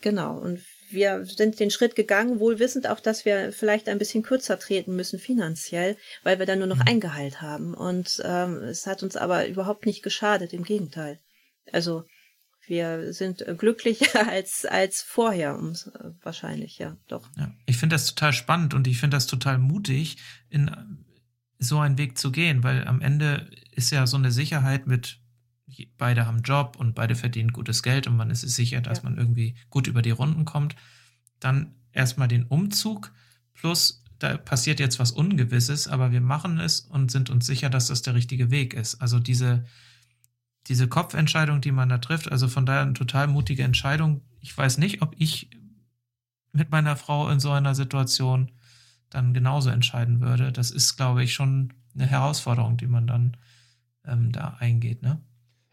B: genau, und wir sind den Schritt gegangen, wohl wissend auch, dass wir vielleicht ein bisschen kürzer treten müssen finanziell, weil wir dann nur noch mhm. ein Gehalt haben. Und ähm, es hat uns aber überhaupt nicht geschadet, im Gegenteil. Also wir sind glücklicher als, als vorher, wahrscheinlich, ja, doch.
C: Ja, ich finde das total spannend und ich finde das total mutig, in so einen Weg zu gehen, weil am Ende ist ja so eine Sicherheit mit beide haben Job und beide verdienen gutes Geld und man ist sicher, dass ja. man irgendwie gut über die Runden kommt. Dann erstmal den Umzug plus da passiert jetzt was Ungewisses, aber wir machen es und sind uns sicher, dass das der richtige Weg ist. Also diese, diese Kopfentscheidung, die man da trifft, also von daher eine total mutige Entscheidung. Ich weiß nicht, ob ich mit meiner Frau in so einer Situation dann genauso entscheiden würde. Das ist, glaube ich, schon eine Herausforderung, die man dann ähm, da eingeht. Ne?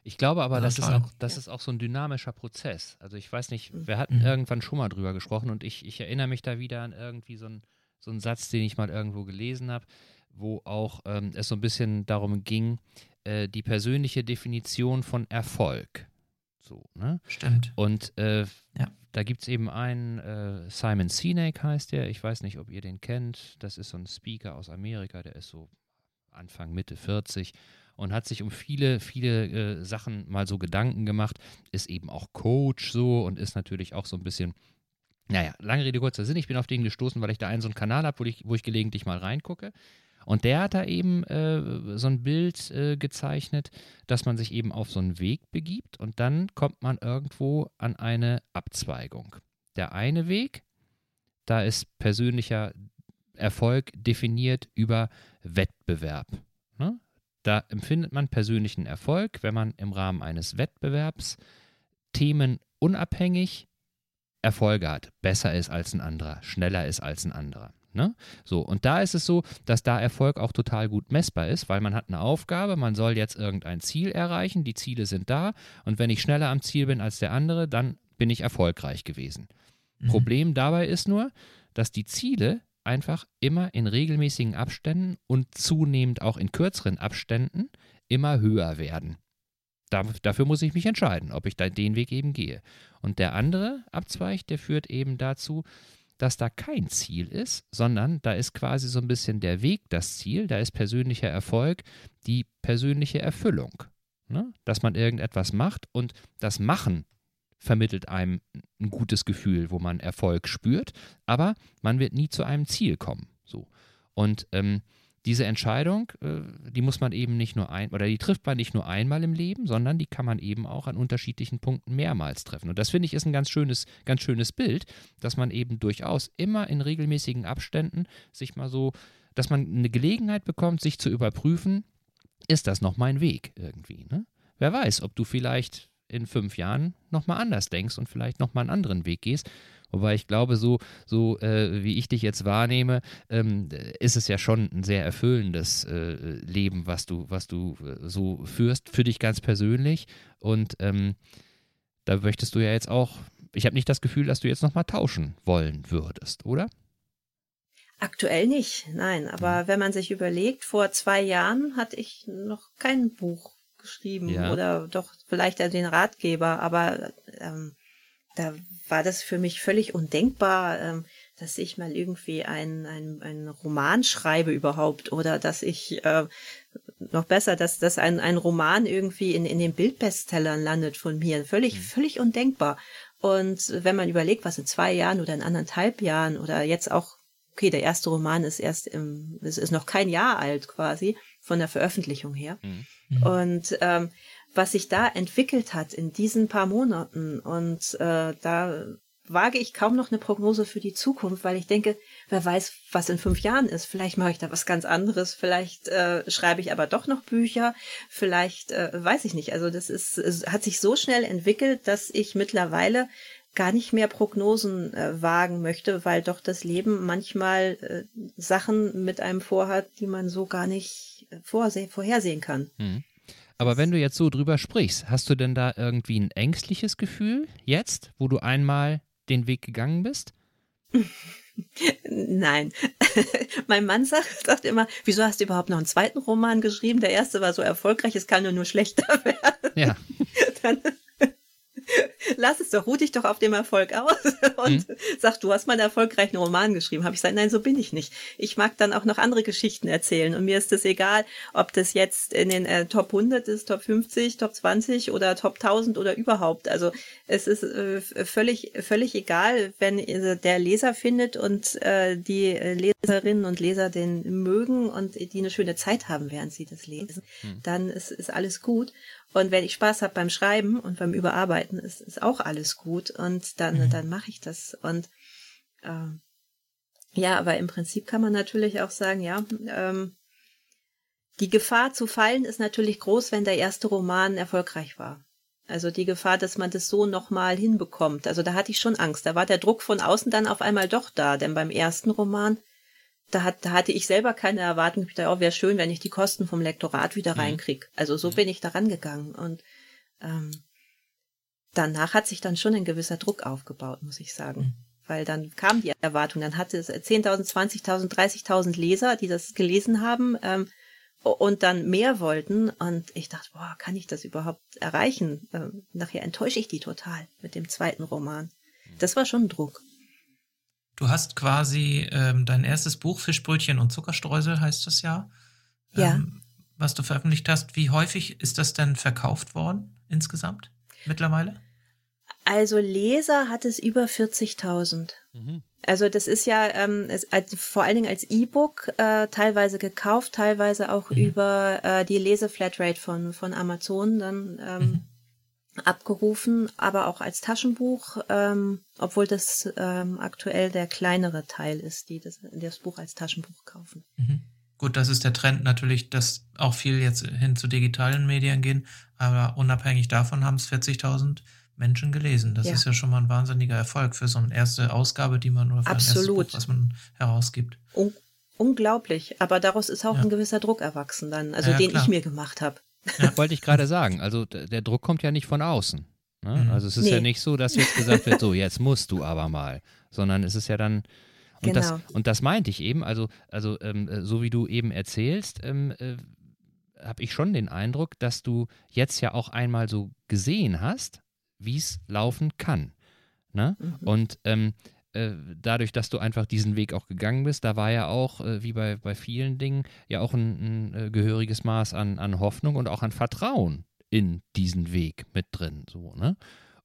A: Ich glaube aber, das, ist auch, das ist auch so ein dynamischer Prozess. Also ich weiß nicht, wir hatten mhm. irgendwann schon mal drüber gesprochen und ich, ich erinnere mich da wieder an irgendwie so einen so einen Satz, den ich mal irgendwo gelesen habe, wo auch ähm, es so ein bisschen darum ging, äh, die persönliche Definition von Erfolg. So, ne?
C: Stimmt.
A: Und äh, ja. da gibt es eben einen, äh, Simon Sinek heißt der, ich weiß nicht, ob ihr den kennt, das ist so ein Speaker aus Amerika, der ist so Anfang, Mitte 40 und hat sich um viele, viele äh, Sachen mal so Gedanken gemacht, ist eben auch Coach so und ist natürlich auch so ein bisschen, naja, lange Rede, kurzer Sinn, ich bin auf den gestoßen, weil ich da einen so einen Kanal habe, wo ich, wo ich gelegentlich mal reingucke. Und der hat da eben äh, so ein Bild äh, gezeichnet, dass man sich eben auf so einen Weg begibt und dann kommt man irgendwo an eine Abzweigung. Der eine Weg, da ist persönlicher Erfolg definiert über Wettbewerb. Da empfindet man persönlichen Erfolg, wenn man im Rahmen eines Wettbewerbs themenunabhängig Erfolge hat, besser ist als ein anderer, schneller ist als ein anderer. Ne? So, und da ist es so, dass da Erfolg auch total gut messbar ist, weil man hat eine Aufgabe, man soll jetzt irgendein Ziel erreichen, die Ziele sind da und wenn ich schneller am Ziel bin als der andere, dann bin ich erfolgreich gewesen. Mhm. Problem dabei ist nur, dass die Ziele einfach immer in regelmäßigen Abständen und zunehmend auch in kürzeren Abständen immer höher werden. da, dafür muss ich mich entscheiden, ob ich da den Weg eben gehe. Und der andere Abzweig, der führt eben dazu, dass da kein Ziel ist, sondern da ist quasi so ein bisschen der Weg das Ziel, da ist persönlicher Erfolg die persönliche Erfüllung. Ne? Dass man irgendetwas macht und das Machen vermittelt einem ein gutes Gefühl, wo man Erfolg spürt, aber man wird nie zu einem Ziel kommen. So. Und ähm, diese Entscheidung, äh, die muss man eben nicht nur ein, oder die trifft man nicht nur einmal im Leben, sondern die kann man eben auch an unterschiedlichen Punkten mehrmals treffen. Und das finde ich ist ein ganz schönes, ganz schönes Bild, dass man eben durchaus immer in regelmäßigen Abständen sich mal so, dass man eine Gelegenheit bekommt, sich zu überprüfen, ist das noch mein Weg irgendwie? Ne? Wer weiß, ob du vielleicht in fünf Jahren nochmal anders denkst und vielleicht nochmal einen anderen Weg gehst. Wobei ich glaube, so, so äh, wie ich dich jetzt wahrnehme, ähm, ist es ja schon ein sehr erfüllendes äh, Leben, was du, was du äh, so führst, für dich ganz persönlich. Und ähm, da möchtest du ja jetzt auch, ich habe nicht das Gefühl, dass du jetzt nochmal tauschen wollen würdest, oder?
B: Aktuell nicht, nein. Aber wenn man sich überlegt, vor zwei Jahren hatte ich noch kein Buch geschrieben ja. oder doch vielleicht den Ratgeber, aber ähm, da war das für mich völlig undenkbar, ähm, dass ich mal irgendwie einen ein Roman schreibe überhaupt oder dass ich äh, noch besser, dass, dass ein, ein Roman irgendwie in, in den Bildbestsellern landet von mir. Völlig, mhm. völlig undenkbar. Und wenn man überlegt, was in zwei Jahren oder in anderthalb Jahren oder jetzt auch, okay, der erste Roman ist erst im, es ist noch kein Jahr alt quasi von der Veröffentlichung her. Mhm. Mhm. Und ähm, was sich da entwickelt hat in diesen paar Monaten und äh, da wage ich kaum noch eine Prognose für die Zukunft, weil ich denke, wer weiß, was in fünf Jahren ist. Vielleicht mache ich da was ganz anderes, vielleicht äh, schreibe ich aber doch noch Bücher, vielleicht äh, weiß ich nicht. Also das ist, hat sich so schnell entwickelt, dass ich mittlerweile gar nicht mehr Prognosen äh, wagen möchte, weil doch das Leben manchmal äh, Sachen mit einem vorhat, die man so gar nicht äh, vorseh vorhersehen kann. Mhm.
A: Aber wenn du jetzt so drüber sprichst, hast du denn da irgendwie ein ängstliches Gefühl jetzt, wo du einmal den Weg gegangen bist?
B: Nein. mein Mann sagt, sagt immer, wieso hast du überhaupt noch einen zweiten Roman geschrieben? Der erste war so erfolgreich, es kann nur, nur schlechter werden.
A: Ja.
B: Dann, lass es doch, ruh dich doch auf dem Erfolg aus und hm? sag, du hast mal einen erfolgreichen Roman geschrieben. Habe ich gesagt, nein, so bin ich nicht. Ich mag dann auch noch andere Geschichten erzählen und mir ist es egal, ob das jetzt in den äh, Top 100 ist, Top 50, Top 20 oder Top 1000 oder überhaupt. Also es ist äh, völlig, völlig egal, wenn äh, der Leser findet und äh, die Leserinnen und Leser den mögen und die eine schöne Zeit haben, während sie das lesen, hm. dann ist, ist alles gut. Und wenn ich Spaß habe beim Schreiben und beim Überarbeiten, ist, ist auch alles gut. Und dann, mhm. dann mache ich das. Und äh, ja, aber im Prinzip kann man natürlich auch sagen, ja, ähm, die Gefahr zu fallen ist natürlich groß, wenn der erste Roman erfolgreich war. Also die Gefahr, dass man das so nochmal hinbekommt. Also da hatte ich schon Angst. Da war der Druck von außen dann auf einmal doch da. Denn beim ersten Roman da, hat, da hatte ich selber keine Erwartung. Ich dachte, oh, wäre schön, wenn ich die Kosten vom Lektorat wieder mhm. reinkrieg. Also so mhm. bin ich da rangegangen. Und ähm, danach hat sich dann schon ein gewisser Druck aufgebaut, muss ich sagen. Mhm. Weil dann kam die Erwartung, dann hatte es 10.000, 20.000, 30.000 Leser, die das gelesen haben ähm, und dann mehr wollten. Und ich dachte, boah, kann ich das überhaupt erreichen? Ähm, nachher enttäusche ich die total mit dem zweiten Roman. Mhm. Das war schon ein Druck.
C: Du hast quasi ähm, dein erstes Buch Fischbrötchen und Zuckerstreusel heißt das ja.
B: Ja. Ähm,
C: was du veröffentlicht hast. Wie häufig ist das denn verkauft worden insgesamt mittlerweile?
B: Also Leser hat es über 40.000. Mhm. Also das ist ja ähm, es, als, vor allen Dingen als E-Book äh, teilweise gekauft, teilweise auch mhm. über äh, die Leseflatrate von, von Amazon dann ähm, mhm abgerufen, aber auch als Taschenbuch, ähm, obwohl das ähm, aktuell der kleinere Teil ist, die das, das Buch als Taschenbuch kaufen.
C: Mhm. Gut, das ist der Trend natürlich, dass auch viel jetzt hin zu digitalen Medien gehen, aber unabhängig davon haben es 40.000 Menschen gelesen. Das ja. ist ja schon mal ein wahnsinniger Erfolg für so eine erste Ausgabe, die man oder für
B: Absolut.
C: ein Buch, was man herausgibt.
B: Un unglaublich, aber daraus ist auch ja. ein gewisser Druck erwachsen dann, also ja, den klar. ich mir gemacht habe.
A: Ja. Wollte ich gerade sagen. Also der Druck kommt ja nicht von außen. Ne? Mhm. Also es ist nee. ja nicht so, dass jetzt gesagt wird, so jetzt musst du aber mal, sondern es ist ja dann und, genau. das, und das meinte ich eben, also, also ähm, so wie du eben erzählst, ähm, äh, habe ich schon den Eindruck, dass du jetzt ja auch einmal so gesehen hast, wie es laufen kann. Ne? Mhm. Und ähm, äh, dadurch, dass du einfach diesen Weg auch gegangen bist, da war ja auch, äh, wie bei, bei vielen Dingen, ja auch ein, ein äh, gehöriges Maß an, an Hoffnung und auch an Vertrauen in diesen Weg mit drin. So, ne?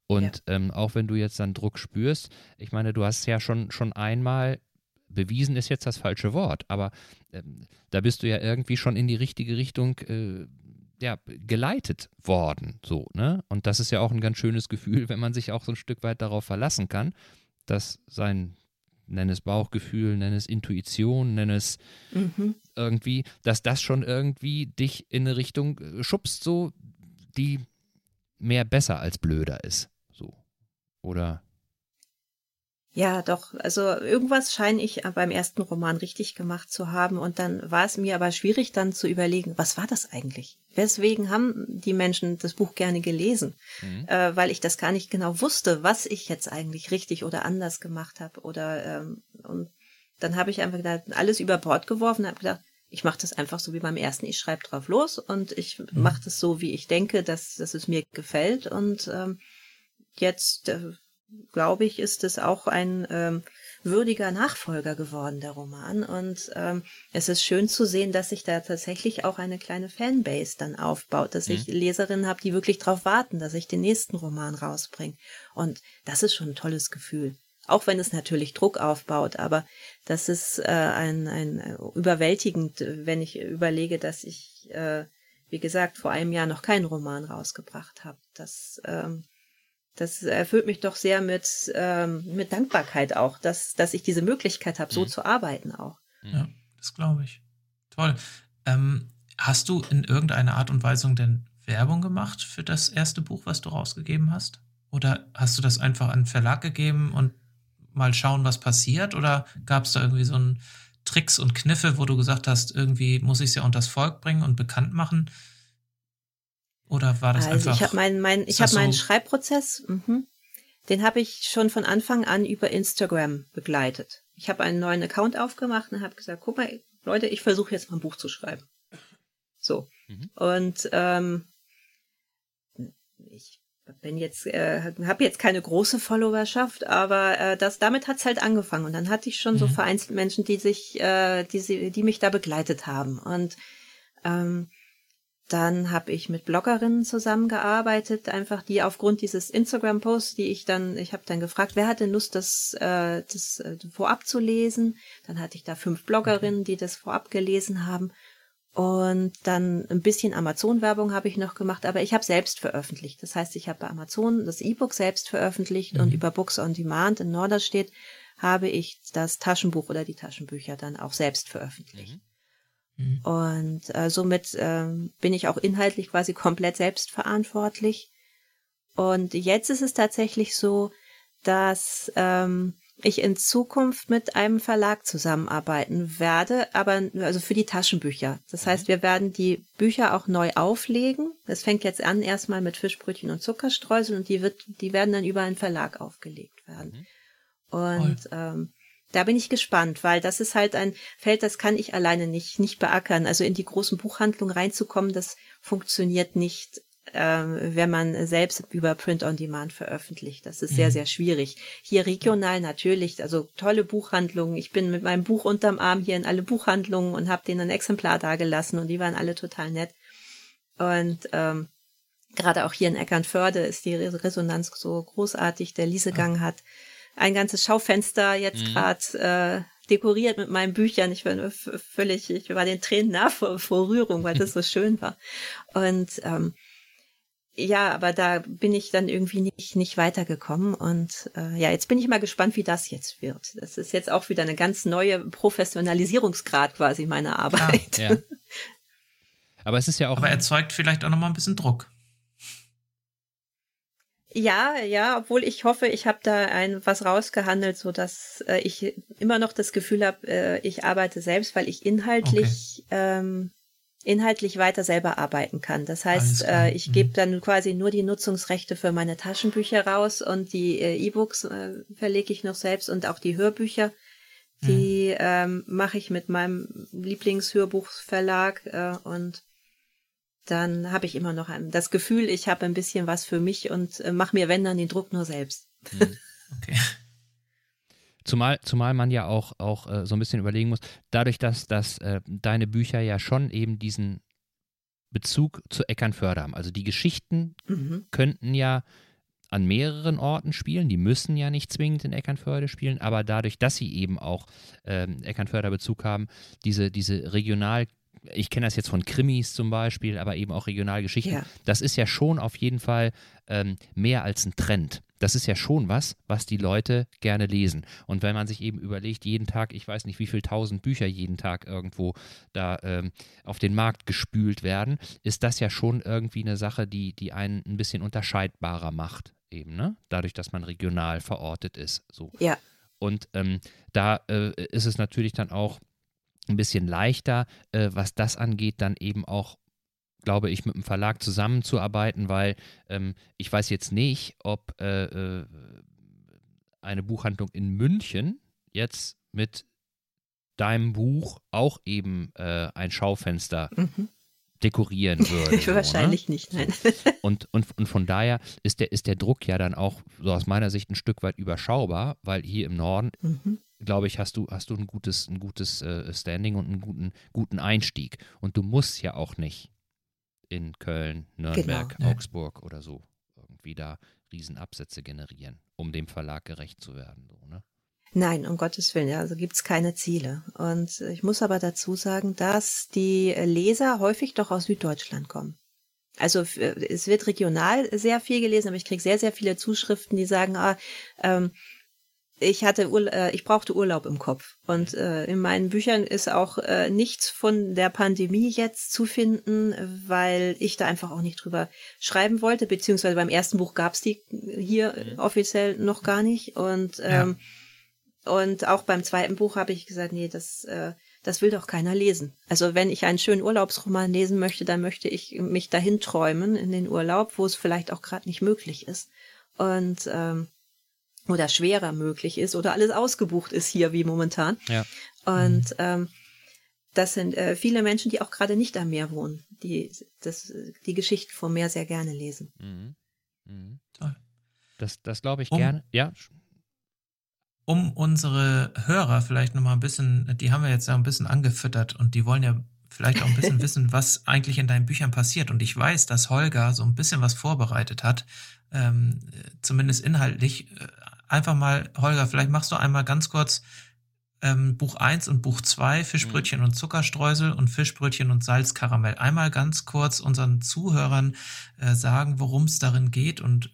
A: Und ja. ähm, auch wenn du jetzt dann Druck spürst, ich meine, du hast ja schon, schon einmal bewiesen ist jetzt das falsche Wort, aber ähm, da bist du ja irgendwie schon in die richtige Richtung äh, ja, geleitet worden, so, ne? Und das ist ja auch ein ganz schönes Gefühl, wenn man sich auch so ein Stück weit darauf verlassen kann, dass sein, nenn es Bauchgefühl, nenn es Intuition, nenn es mhm. irgendwie, dass das schon irgendwie dich in eine Richtung äh, schubst, so, die mehr besser als blöder ist, so. Oder
B: ja, doch. Also irgendwas scheine ich beim ersten Roman richtig gemacht zu haben. Und dann war es mir aber schwierig, dann zu überlegen, was war das eigentlich? Weswegen haben die Menschen das Buch gerne gelesen? Mhm. Äh, weil ich das gar nicht genau wusste, was ich jetzt eigentlich richtig oder anders gemacht habe. Oder ähm, und dann habe ich einfach gedacht, alles über Bord geworfen und habe gedacht, ich mache das einfach so wie beim ersten. Ich schreibe drauf los und ich mhm. mache das so, wie ich denke, dass, dass es mir gefällt. Und ähm, jetzt äh, glaube ich, ist es auch ein ähm, würdiger Nachfolger geworden, der Roman. Und ähm, es ist schön zu sehen, dass sich da tatsächlich auch eine kleine Fanbase dann aufbaut, dass mhm. ich Leserinnen habe, die wirklich darauf warten, dass ich den nächsten Roman rausbringe. Und das ist schon ein tolles Gefühl. Auch wenn es natürlich Druck aufbaut, aber das ist äh, ein, ein äh, überwältigend, wenn ich überlege, dass ich, äh, wie gesagt, vor einem Jahr noch keinen Roman rausgebracht habe. Das ähm, das erfüllt mich doch sehr mit, ähm, mit Dankbarkeit auch, dass, dass ich diese Möglichkeit habe, so mhm. zu arbeiten auch.
C: Mhm. Ja, das glaube ich. Toll. Ähm, hast du in irgendeiner Art und Weise denn Werbung gemacht für das erste Buch, was du rausgegeben hast? Oder hast du das einfach an den Verlag gegeben und mal schauen, was passiert? Oder gab es da irgendwie so einen Tricks und Kniffe, wo du gesagt hast, irgendwie muss ich es ja unters Volk bringen und bekannt machen? Oder war das also einfach?
B: Ich habe meinen mein, ich hab meinen Schreibprozess, mh, den habe ich schon von Anfang an über Instagram begleitet. Ich habe einen neuen Account aufgemacht und habe gesagt, guck mal, Leute, ich versuche jetzt mal ein Buch zu schreiben. So. Mhm. Und ähm, ich bin jetzt, äh, habe jetzt keine große Followerschaft, aber äh, das damit hat's halt angefangen. Und dann hatte ich schon mhm. so vereinzelt Menschen, die sich, äh, die, die mich da begleitet haben. Und ähm, dann habe ich mit Bloggerinnen zusammengearbeitet, einfach die aufgrund dieses Instagram-Posts, die ich dann, ich habe dann gefragt, wer hat denn Lust, das, äh, das äh, vorab zu lesen? Dann hatte ich da fünf Bloggerinnen, die das vorab gelesen haben. Und dann ein bisschen Amazon-Werbung habe ich noch gemacht, aber ich habe selbst veröffentlicht. Das heißt, ich habe bei Amazon das E-Book selbst veröffentlicht mhm. und über Books on Demand in Norderstedt habe ich das Taschenbuch oder die Taschenbücher dann auch selbst veröffentlicht. Mhm. Mhm. Und äh, somit ähm, bin ich auch inhaltlich quasi komplett selbstverantwortlich. Und jetzt ist es tatsächlich so, dass ähm, ich in Zukunft mit einem Verlag zusammenarbeiten werde, aber also für die Taschenbücher. Das heißt, mhm. wir werden die Bücher auch neu auflegen. Das fängt jetzt an erstmal mit Fischbrötchen und Zuckerstreusel und die wird, die werden dann über einen Verlag aufgelegt werden. Mhm. Und ähm, da bin ich gespannt, weil das ist halt ein Feld, das kann ich alleine nicht, nicht beackern. Also in die großen Buchhandlungen reinzukommen, das funktioniert nicht, äh, wenn man selbst über Print on Demand veröffentlicht. Das ist mhm. sehr, sehr schwierig. Hier regional natürlich, also tolle Buchhandlungen. Ich bin mit meinem Buch unterm Arm hier in alle Buchhandlungen und habe denen ein Exemplar dagelassen und die waren alle total nett. Und ähm, gerade auch hier in Eckernförde ist die Resonanz so großartig. Der Liesegang hat ein ganzes Schaufenster jetzt mhm. gerade äh, dekoriert mit meinen Büchern. Ich war völlig, ich war den Tränen nah vor, vor Rührung, weil das so schön war. Und ähm, ja, aber da bin ich dann irgendwie nicht, nicht weitergekommen. Und äh, ja, jetzt bin ich mal gespannt, wie das jetzt wird. Das ist jetzt auch wieder eine ganz neue Professionalisierungsgrad quasi meiner Arbeit. Ja, ja.
A: Aber es ist ja auch.
C: Aber erzeugt vielleicht auch nochmal ein bisschen Druck.
B: Ja, ja, obwohl ich hoffe, ich habe da ein was rausgehandelt, so dass äh, ich immer noch das Gefühl habe, äh, ich arbeite selbst, weil ich inhaltlich okay. ähm, inhaltlich weiter selber arbeiten kann. Das heißt, äh, ich mhm. gebe dann quasi nur die Nutzungsrechte für meine Taschenbücher raus und die äh, E-Books äh, verlege ich noch selbst und auch die Hörbücher, die mhm. ähm, mache ich mit meinem Lieblingshörbuchverlag äh, und dann habe ich immer noch ein, das Gefühl, ich habe ein bisschen was für mich und äh, mache mir, wenn dann, den Druck nur selbst. Mhm. Okay.
A: Zumal, zumal man ja auch, auch äh, so ein bisschen überlegen muss, dadurch, dass, dass äh, deine Bücher ja schon eben diesen Bezug zu Eckernförde haben. Also die Geschichten mhm. könnten ja an mehreren Orten spielen. Die müssen ja nicht zwingend in Eckernförde spielen, aber dadurch, dass sie eben auch ähm, Eckernförder Bezug haben, diese, diese regional ich kenne das jetzt von Krimis zum Beispiel, aber eben auch Regionalgeschichten. Ja. Das ist ja schon auf jeden Fall ähm, mehr als ein Trend. Das ist ja schon was, was die Leute gerne lesen. Und wenn man sich eben überlegt, jeden Tag, ich weiß nicht, wie viele tausend Bücher jeden Tag irgendwo da ähm, auf den Markt gespült werden, ist das ja schon irgendwie eine Sache, die, die einen ein bisschen unterscheidbarer macht, eben, ne? Dadurch, dass man regional verortet ist. So.
B: Ja.
A: Und ähm, da äh, ist es natürlich dann auch ein bisschen leichter, äh, was das angeht, dann eben auch glaube ich, mit dem Verlag zusammenzuarbeiten, weil ähm, ich weiß jetzt nicht, ob äh, äh, eine Buchhandlung in München jetzt mit deinem Buch auch eben äh, ein Schaufenster mhm. dekorieren würde.
B: so, Wahrscheinlich ne? nicht, nein.
A: und, und, und von daher ist der, ist der Druck ja dann auch so aus meiner Sicht ein Stück weit überschaubar, weil hier im Norden mhm glaube ich, hast du, hast du ein gutes, ein gutes äh, Standing und einen guten, guten Einstieg. Und du musst ja auch nicht in Köln, Nürnberg, genau, Augsburg oder so irgendwie da Riesenabsätze generieren, um dem Verlag gerecht zu werden. So, ne?
B: Nein, um Gottes Willen, also gibt es keine Ziele. Und ich muss aber dazu sagen, dass die Leser häufig doch aus Süddeutschland kommen. Also es wird regional sehr viel gelesen, aber ich kriege sehr, sehr viele Zuschriften, die sagen, ah, ähm, ich hatte Urla äh, ich brauchte Urlaub im Kopf und äh, in meinen Büchern ist auch äh, nichts von der Pandemie jetzt zu finden, weil ich da einfach auch nicht drüber schreiben wollte, beziehungsweise beim ersten Buch gab's die hier mhm. offiziell noch gar nicht und ähm, ja. und auch beim zweiten Buch habe ich gesagt, nee, das äh, das will doch keiner lesen. Also wenn ich einen schönen Urlaubsroman lesen möchte, dann möchte ich mich dahin träumen in den Urlaub, wo es vielleicht auch gerade nicht möglich ist und ähm, oder schwerer möglich ist oder alles ausgebucht ist hier wie momentan.
A: Ja.
B: Und mhm. ähm, das sind äh, viele Menschen, die auch gerade nicht am Meer wohnen, die das, die Geschichten vom Meer sehr gerne lesen.
A: Mhm. Mhm. Toll. Das, das glaube ich um, gerne. Ja.
C: Um unsere Hörer vielleicht nochmal ein bisschen, die haben wir jetzt ja ein bisschen angefüttert und die wollen ja vielleicht auch ein bisschen wissen, was eigentlich in deinen Büchern passiert. Und ich weiß, dass Holger so ein bisschen was vorbereitet hat, ähm, zumindest inhaltlich. Einfach mal, Holger, vielleicht machst du einmal ganz kurz ähm, Buch 1 und Buch 2, Fischbrötchen mhm. und Zuckerstreusel und Fischbrötchen und Salzkaramell. Einmal ganz kurz unseren Zuhörern äh, sagen, worum es darin geht und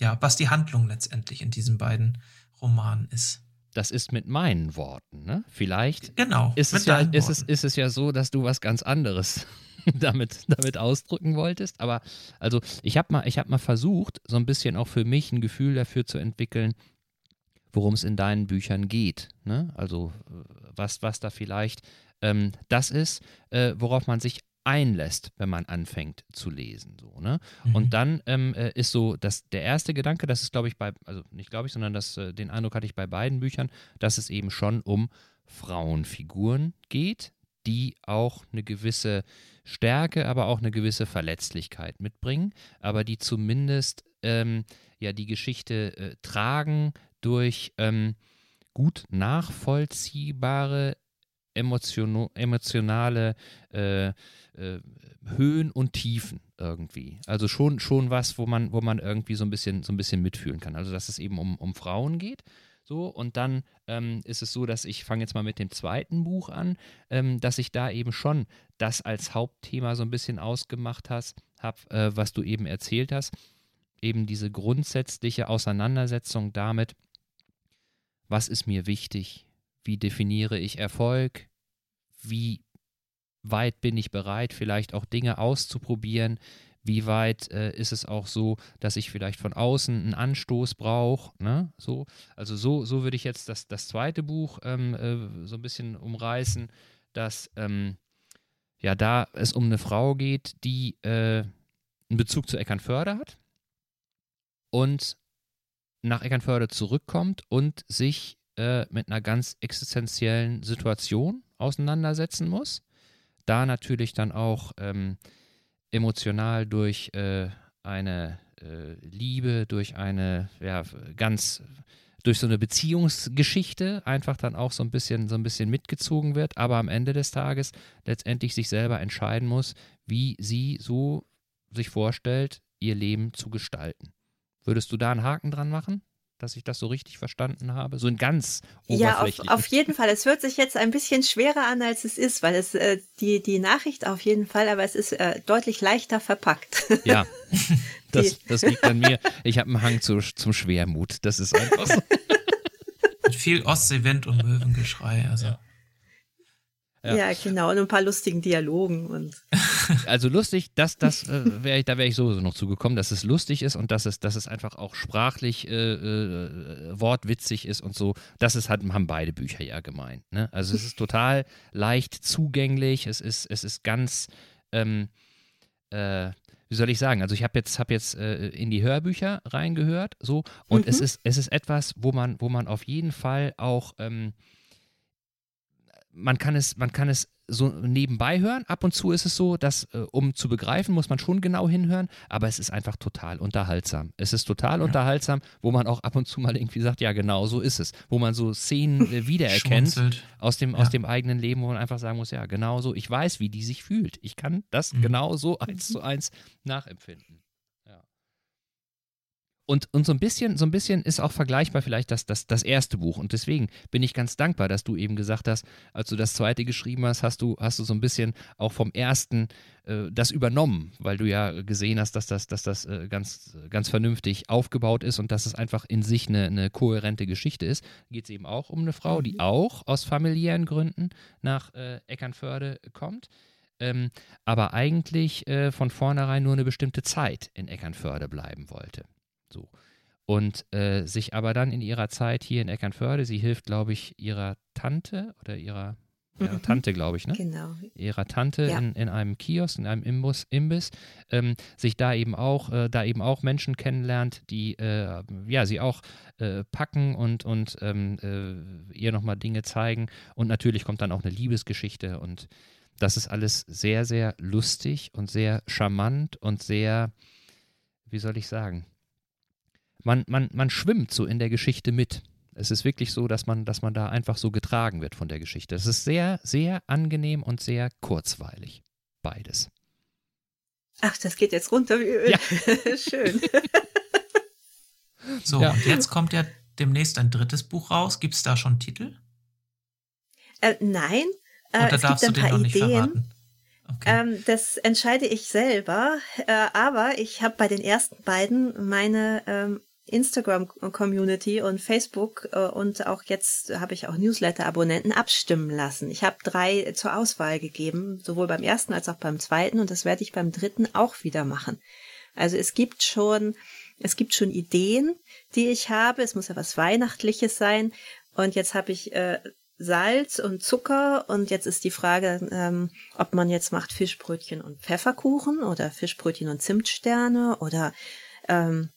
C: ja, was die Handlung letztendlich in diesen beiden Romanen ist.
A: Das ist mit meinen Worten, ne? Vielleicht
C: genau,
A: ist, es ja, ist, es, ist es ja so, dass du was ganz anderes damit, damit ausdrücken wolltest. Aber also ich habe mal, hab mal versucht, so ein bisschen auch für mich ein Gefühl dafür zu entwickeln, worum es in deinen Büchern geht. Ne? Also was, was da vielleicht ähm, das ist, äh, worauf man sich einlässt, wenn man anfängt zu lesen. So, ne? Mhm. Und dann ähm, äh, ist so, dass der erste Gedanke, das ist, glaube ich, bei, also nicht glaube ich, sondern das, äh, den Eindruck hatte ich bei beiden Büchern, dass es eben schon um Frauenfiguren geht, die auch eine gewisse Stärke, aber auch eine gewisse Verletzlichkeit mitbringen, aber die zumindest ähm, ja die Geschichte äh, tragen durch ähm, gut nachvollziehbare emotion emotionale äh, äh, Höhen und Tiefen irgendwie. Also schon, schon was, wo man, wo man irgendwie so ein bisschen, so ein bisschen mitfühlen kann. Also dass es eben um, um Frauen geht so, und dann ähm, ist es so, dass ich fange jetzt mal mit dem zweiten Buch an, ähm, dass ich da eben schon das als Hauptthema so ein bisschen ausgemacht habe, äh, was du eben erzählt hast. Eben diese grundsätzliche Auseinandersetzung damit, was ist mir wichtig, wie definiere ich Erfolg, wie weit bin ich bereit, vielleicht auch Dinge auszuprobieren, wie weit äh, ist es auch so, dass ich vielleicht von außen einen Anstoß brauche? Ne? So, also so, so würde ich jetzt das, das zweite Buch ähm, äh, so ein bisschen umreißen, dass ähm, ja da es um eine Frau geht, die äh, einen Bezug zu Eckernförde hat und nach Eckernförde zurückkommt und sich äh, mit einer ganz existenziellen Situation auseinandersetzen muss. Da natürlich dann auch ähm, emotional durch äh, eine äh, Liebe, durch eine ja, ganz durch so eine Beziehungsgeschichte einfach dann auch so ein bisschen so ein bisschen mitgezogen wird, aber am Ende des Tages letztendlich sich selber entscheiden muss, wie sie so sich vorstellt, ihr Leben zu gestalten. Würdest du da einen Haken dran machen? Dass ich das so richtig verstanden habe? So ein ganz
B: oberflächlich. Ja, auf, auf, jeden Fall. Es hört sich jetzt ein bisschen schwerer an, als es ist, weil es äh, die, die Nachricht auf jeden Fall, aber es ist äh, deutlich leichter verpackt.
A: Ja, das, das liegt an mir. Ich habe einen Hang zu, zum Schwermut. Das ist einfach so.
C: Mit viel Ostseewind und Möwengeschrei. Also. Ja.
B: Ja. ja. genau, und ein paar lustigen Dialogen und.
A: Also lustig, das, das äh, wäre ich, da wäre ich sowieso noch zugekommen, dass es lustig ist und dass es, dass es einfach auch sprachlich äh, äh, wortwitzig ist und so. Das ist halt, haben beide Bücher ja gemeint. Ne? Also es ist total leicht zugänglich, es ist, es ist ganz, ähm, äh, wie soll ich sagen? Also ich habe jetzt, hab jetzt äh, in die Hörbücher reingehört, so, und mhm. es ist, es ist etwas, wo man, wo man auf jeden Fall auch ähm, man kann es, man kann es so nebenbei hören. Ab und zu ist es so, dass, äh, um zu begreifen, muss man schon genau hinhören, aber es ist einfach total unterhaltsam. Es ist total ja. unterhaltsam, wo man auch ab und zu mal irgendwie sagt, ja, genau so ist es. Wo man so Szenen äh, wiedererkennt aus dem, ja. aus dem eigenen Leben, wo man einfach sagen muss, ja, genau so, ich weiß, wie die sich fühlt. Ich kann das mhm. genau so eins zu eins nachempfinden. Und, und so ein bisschen, so ein bisschen ist auch vergleichbar vielleicht das, das, das erste Buch. Und deswegen bin ich ganz dankbar, dass du eben gesagt hast, als du das zweite geschrieben hast, hast du, hast du so ein bisschen auch vom ersten äh, das übernommen, weil du ja gesehen hast, dass das, dass das äh, ganz, ganz vernünftig aufgebaut ist und dass es einfach in sich eine, eine kohärente Geschichte ist. Geht es eben auch um eine Frau, die mhm. auch aus familiären Gründen nach äh, Eckernförde kommt. Ähm, aber eigentlich äh, von vornherein nur eine bestimmte Zeit in Eckernförde bleiben wollte. So. Und äh, sich aber dann in ihrer Zeit hier in Eckernförde, sie hilft, glaube ich, ihrer Tante oder ihrer, ihrer mhm. Tante, glaube ich, ne?
B: Genau.
A: Ihrer Tante ja. in, in einem Kiosk, in einem Imbus, Imbiss, ähm, sich da eben auch, äh, da eben auch Menschen kennenlernt, die äh, ja sie auch äh, packen und, und ähm, äh, ihr nochmal Dinge zeigen. Und natürlich kommt dann auch eine Liebesgeschichte und das ist alles sehr, sehr lustig und sehr charmant und sehr, wie soll ich sagen, man, man, man schwimmt so in der Geschichte mit. Es ist wirklich so, dass man, dass man da einfach so getragen wird von der Geschichte. Es ist sehr, sehr angenehm und sehr kurzweilig. Beides.
B: Ach, das geht jetzt runter wie Öl. Ja. Schön.
C: so, ja. und jetzt kommt ja demnächst ein drittes Buch raus. Gibt es da schon Titel?
B: Äh, nein.
C: Äh, Oder darfst du den noch nicht Ideen. verraten?
B: Okay. Ähm, das entscheide ich selber, äh, aber ich habe bei den ersten beiden meine ähm, Instagram-Community und Facebook äh, und auch jetzt habe ich auch Newsletter-Abonnenten abstimmen lassen. Ich habe drei zur Auswahl gegeben, sowohl beim ersten als auch beim zweiten und das werde ich beim dritten auch wieder machen. Also es gibt schon, es gibt schon Ideen, die ich habe. Es muss ja was Weihnachtliches sein. Und jetzt habe ich äh, Salz und Zucker und jetzt ist die Frage, ähm, ob man jetzt macht Fischbrötchen und Pfefferkuchen oder Fischbrötchen und Zimtsterne oder ähm,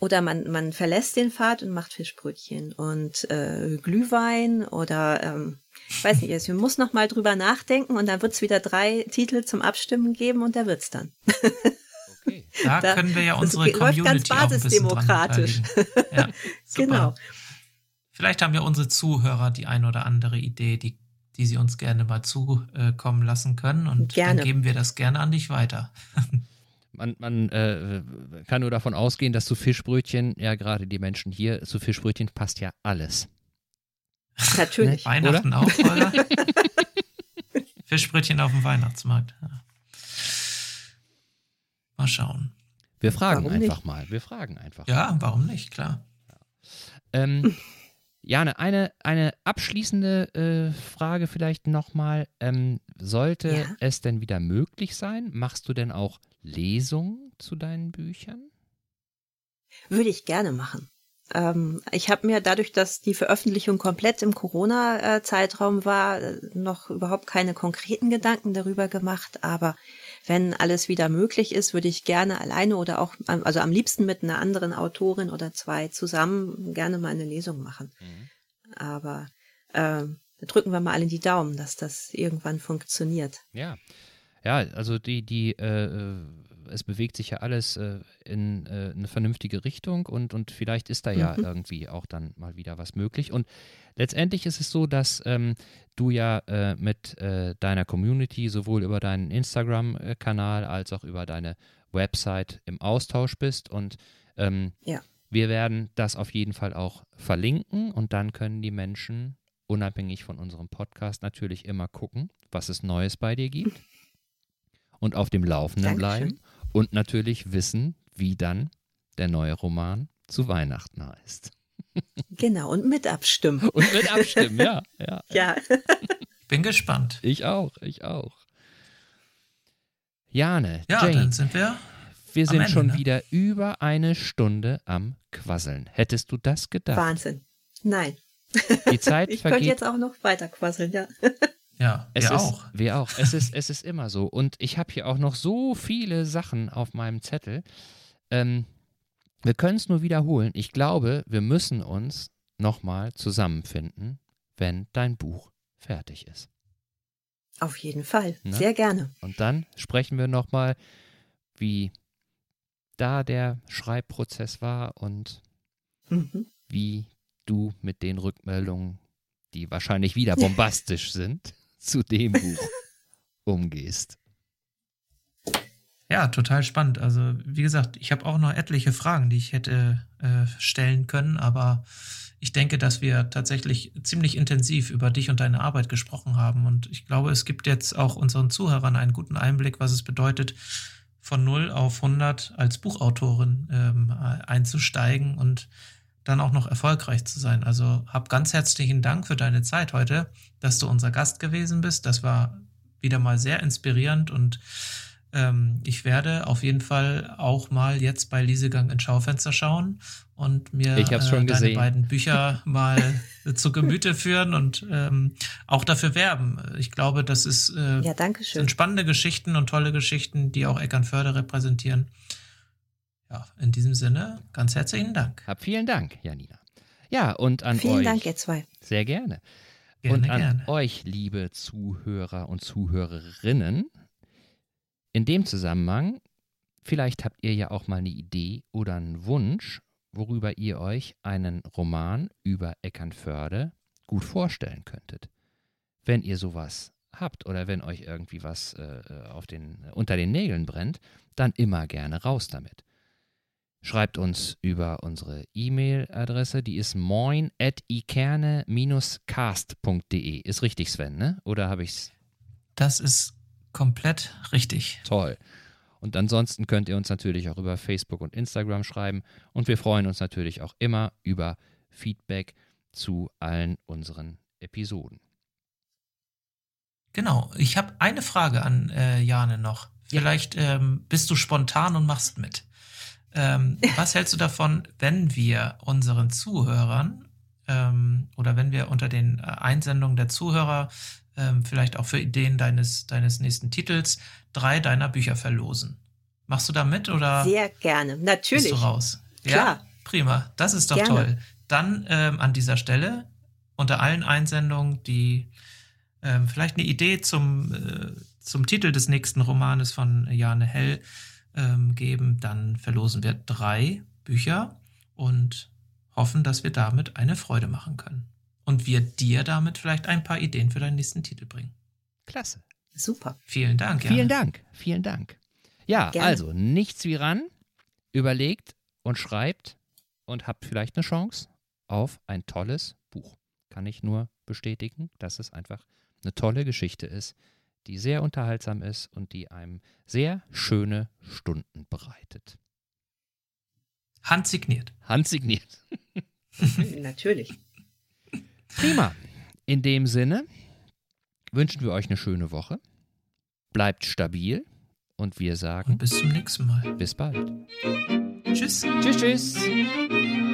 B: oder man, man verlässt den Pfad und macht Fischbrötchen und äh, Glühwein oder ähm, ich weiß nicht, also, wir muss noch mal drüber nachdenken und dann wird es wieder drei Titel zum Abstimmen geben und da wird's dann.
C: okay. Da, da können wir ja unsere Community läuft ganz basisdemokratisch. ja, genau. Vielleicht haben ja unsere Zuhörer die ein oder andere Idee, die, die sie uns gerne mal zukommen lassen können und gerne. dann geben wir das gerne an dich weiter.
A: Man, man äh, kann nur davon ausgehen, dass zu Fischbrötchen, ja gerade die Menschen hier, zu Fischbrötchen passt ja alles.
B: Natürlich.
C: Weihnachten oder? auch, oder? Fischbrötchen auf dem Weihnachtsmarkt. Ja. Mal schauen.
A: Wir fragen warum einfach nicht? mal. Wir fragen einfach.
C: Ja,
A: mal.
C: warum nicht, klar.
A: Ja. Ähm, Jane, eine, eine abschließende äh, Frage vielleicht nochmal. Ähm, sollte ja. es denn wieder möglich sein? Machst du denn auch Lesungen zu deinen Büchern?
B: Würde ich gerne machen. Ähm, ich habe mir dadurch, dass die Veröffentlichung komplett im Corona-Zeitraum war, noch überhaupt keine konkreten Gedanken darüber gemacht. Aber wenn alles wieder möglich ist, würde ich gerne alleine oder auch, also am liebsten mit einer anderen Autorin oder zwei zusammen gerne mal eine Lesung machen. Mhm. Aber äh, drücken wir mal alle die Daumen, dass das irgendwann funktioniert.
A: Ja. Ja, also die, die, äh, es bewegt sich ja alles äh, in äh, eine vernünftige Richtung und, und vielleicht ist da ja
B: Mhm.
A: irgendwie auch dann mal wieder was möglich. Und letztendlich ist es so, dass ähm, du ja äh, mit äh, deiner Community sowohl über deinen Instagram-Kanal als auch über deine Website im Austausch bist und ähm,
B: Ja.
A: wir werden das auf jeden Fall auch verlinken und dann können die Menschen unabhängig von unserem Podcast natürlich immer gucken, was es Neues bei dir gibt und auf dem Laufenden
B: Dankeschön.
A: bleiben und natürlich wissen, wie dann der neue Roman zu Weihnachten heißt.
B: Genau, und mit abstimmen.
A: Und mit abstimmen, ja, ja.
B: Ja.
C: Bin gespannt.
A: Ich auch, ich auch. Jane,
C: Ja,
A: Jane,
C: dann sind wir.
A: wir sind
C: Ende,
A: schon
C: ne?
A: wieder über eine Stunde am Quasseln. Hättest du das gedacht?
B: Wahnsinn. Nein.
A: Die Zeit
B: Ich könnte
A: vergeht
B: jetzt auch noch weiter quasseln, ja.
C: Ja,
A: Es
C: wir
A: ist,
C: auch.
A: Wir auch. Es ist, es ist immer so. Und ich habe hier auch noch so viele Sachen auf meinem Zettel. Ähm, wir können es nur wiederholen. Ich glaube, wir müssen uns nochmal zusammenfinden, wenn dein Buch fertig ist.
B: Auf jeden Fall.
A: Ne?
B: Sehr gerne.
A: Und dann sprechen wir nochmal, wie da der Schreibprozess war und
B: Mhm.
A: wie du mit den Rückmeldungen, die wahrscheinlich wieder bombastisch sind, zu dem Buch umgehst.
C: Ja, total spannend. Also, wie gesagt, ich habe auch noch etliche Fragen, die ich hätte äh, stellen können, aber ich denke, dass wir tatsächlich ziemlich intensiv über dich und deine Arbeit gesprochen haben. Und ich glaube, es gibt jetzt auch unseren Zuhörern einen guten Einblick, was es bedeutet, von 0 auf 100 als Buchautorin ähm, einzusteigen und dann auch noch erfolgreich zu sein. Also hab ganz herzlichen Dank für deine Zeit heute, dass du unser Gast gewesen bist. Das war wieder mal sehr inspirierend und ähm, ich werde auf jeden Fall auch mal jetzt bei Liesegang ins Schaufenster schauen und mir
A: Ich hab's schon
C: deine
A: gesehen.
C: beiden Bücher mal zu Gemüte führen und ähm, auch dafür werben. Ich glaube, das ist äh,
B: Ja, danke schön.
C: sind spannende Geschichten und tolle Geschichten, die auch Eckernförde repräsentieren. Ja, in diesem Sinne, ganz herzlichen Dank.
A: Hab vielen Dank, Janina. Ja, und an
B: Vielen
A: euch.
B: Dank, ihr zwei.
A: Sehr gerne.
C: Gerne,
A: und an
C: gerne.
A: euch, liebe Zuhörer und Zuhörerinnen, in dem Zusammenhang, vielleicht habt ihr ja auch mal eine Idee oder einen Wunsch, worüber ihr euch einen Roman über Eckernförde gut vorstellen könntet. Wenn ihr sowas habt oder wenn euch irgendwie was äh, auf den, unter den Nägeln brennt, dann immer gerne raus damit. Schreibt uns über unsere E-Mail-Adresse, die ist moin at ikerne-cast.de. Ist richtig, Sven, ne? Oder habe ich's
C: Das ist komplett richtig.
A: toll? Und ansonsten könnt ihr uns natürlich auch über Facebook und Instagram schreiben. Und wir freuen uns natürlich auch immer über Feedback zu allen unseren Episoden.
C: Genau. Ich habe eine Frage an äh, Jane noch. Vielleicht ähm, bist du spontan und machst mit. Ähm, was hältst du davon, wenn wir unseren Zuhörern ähm, oder wenn wir unter den äh, Einsendungen der Zuhörer ähm, vielleicht auch für Ideen deines, deines nächsten Titels drei deiner Bücher verlosen? Machst du da mit oder
B: Sehr gerne. Natürlich.
C: bist du raus?
B: Klar.
C: Ja, prima. Das ist doch
B: Gerne.
C: toll. Dann ähm, an dieser Stelle unter allen Einsendungen, die ähm, vielleicht eine Idee zum, äh, zum Titel des nächsten Romanes von Jane Hell ähm, geben, dann verlosen wir drei Bücher und hoffen, dass wir damit eine Freude machen können. Und wir dir damit vielleicht ein paar Ideen für deinen nächsten Titel bringen.
A: Klasse.
B: Super.
C: Vielen Dank. Jane.
A: Vielen Dank. Vielen Dank. Ja,
B: Gerne.
A: also nichts wie ran. Überlegt und schreibt und habt vielleicht eine Chance auf ein tolles Buch. Kann ich nur bestätigen, dass es einfach eine tolle Geschichte ist, die sehr unterhaltsam ist und die einem sehr schöne Stunden bereitet.
C: Handsigniert.
A: Handsigniert.
B: Natürlich.
A: Prima. In dem Sinne wünschen wir euch eine schöne Woche. Bleibt stabil und wir sagen
C: Und bis zum nächsten Mal.
A: bis bald.
C: Tschüss.
A: Tschüss, tschüss.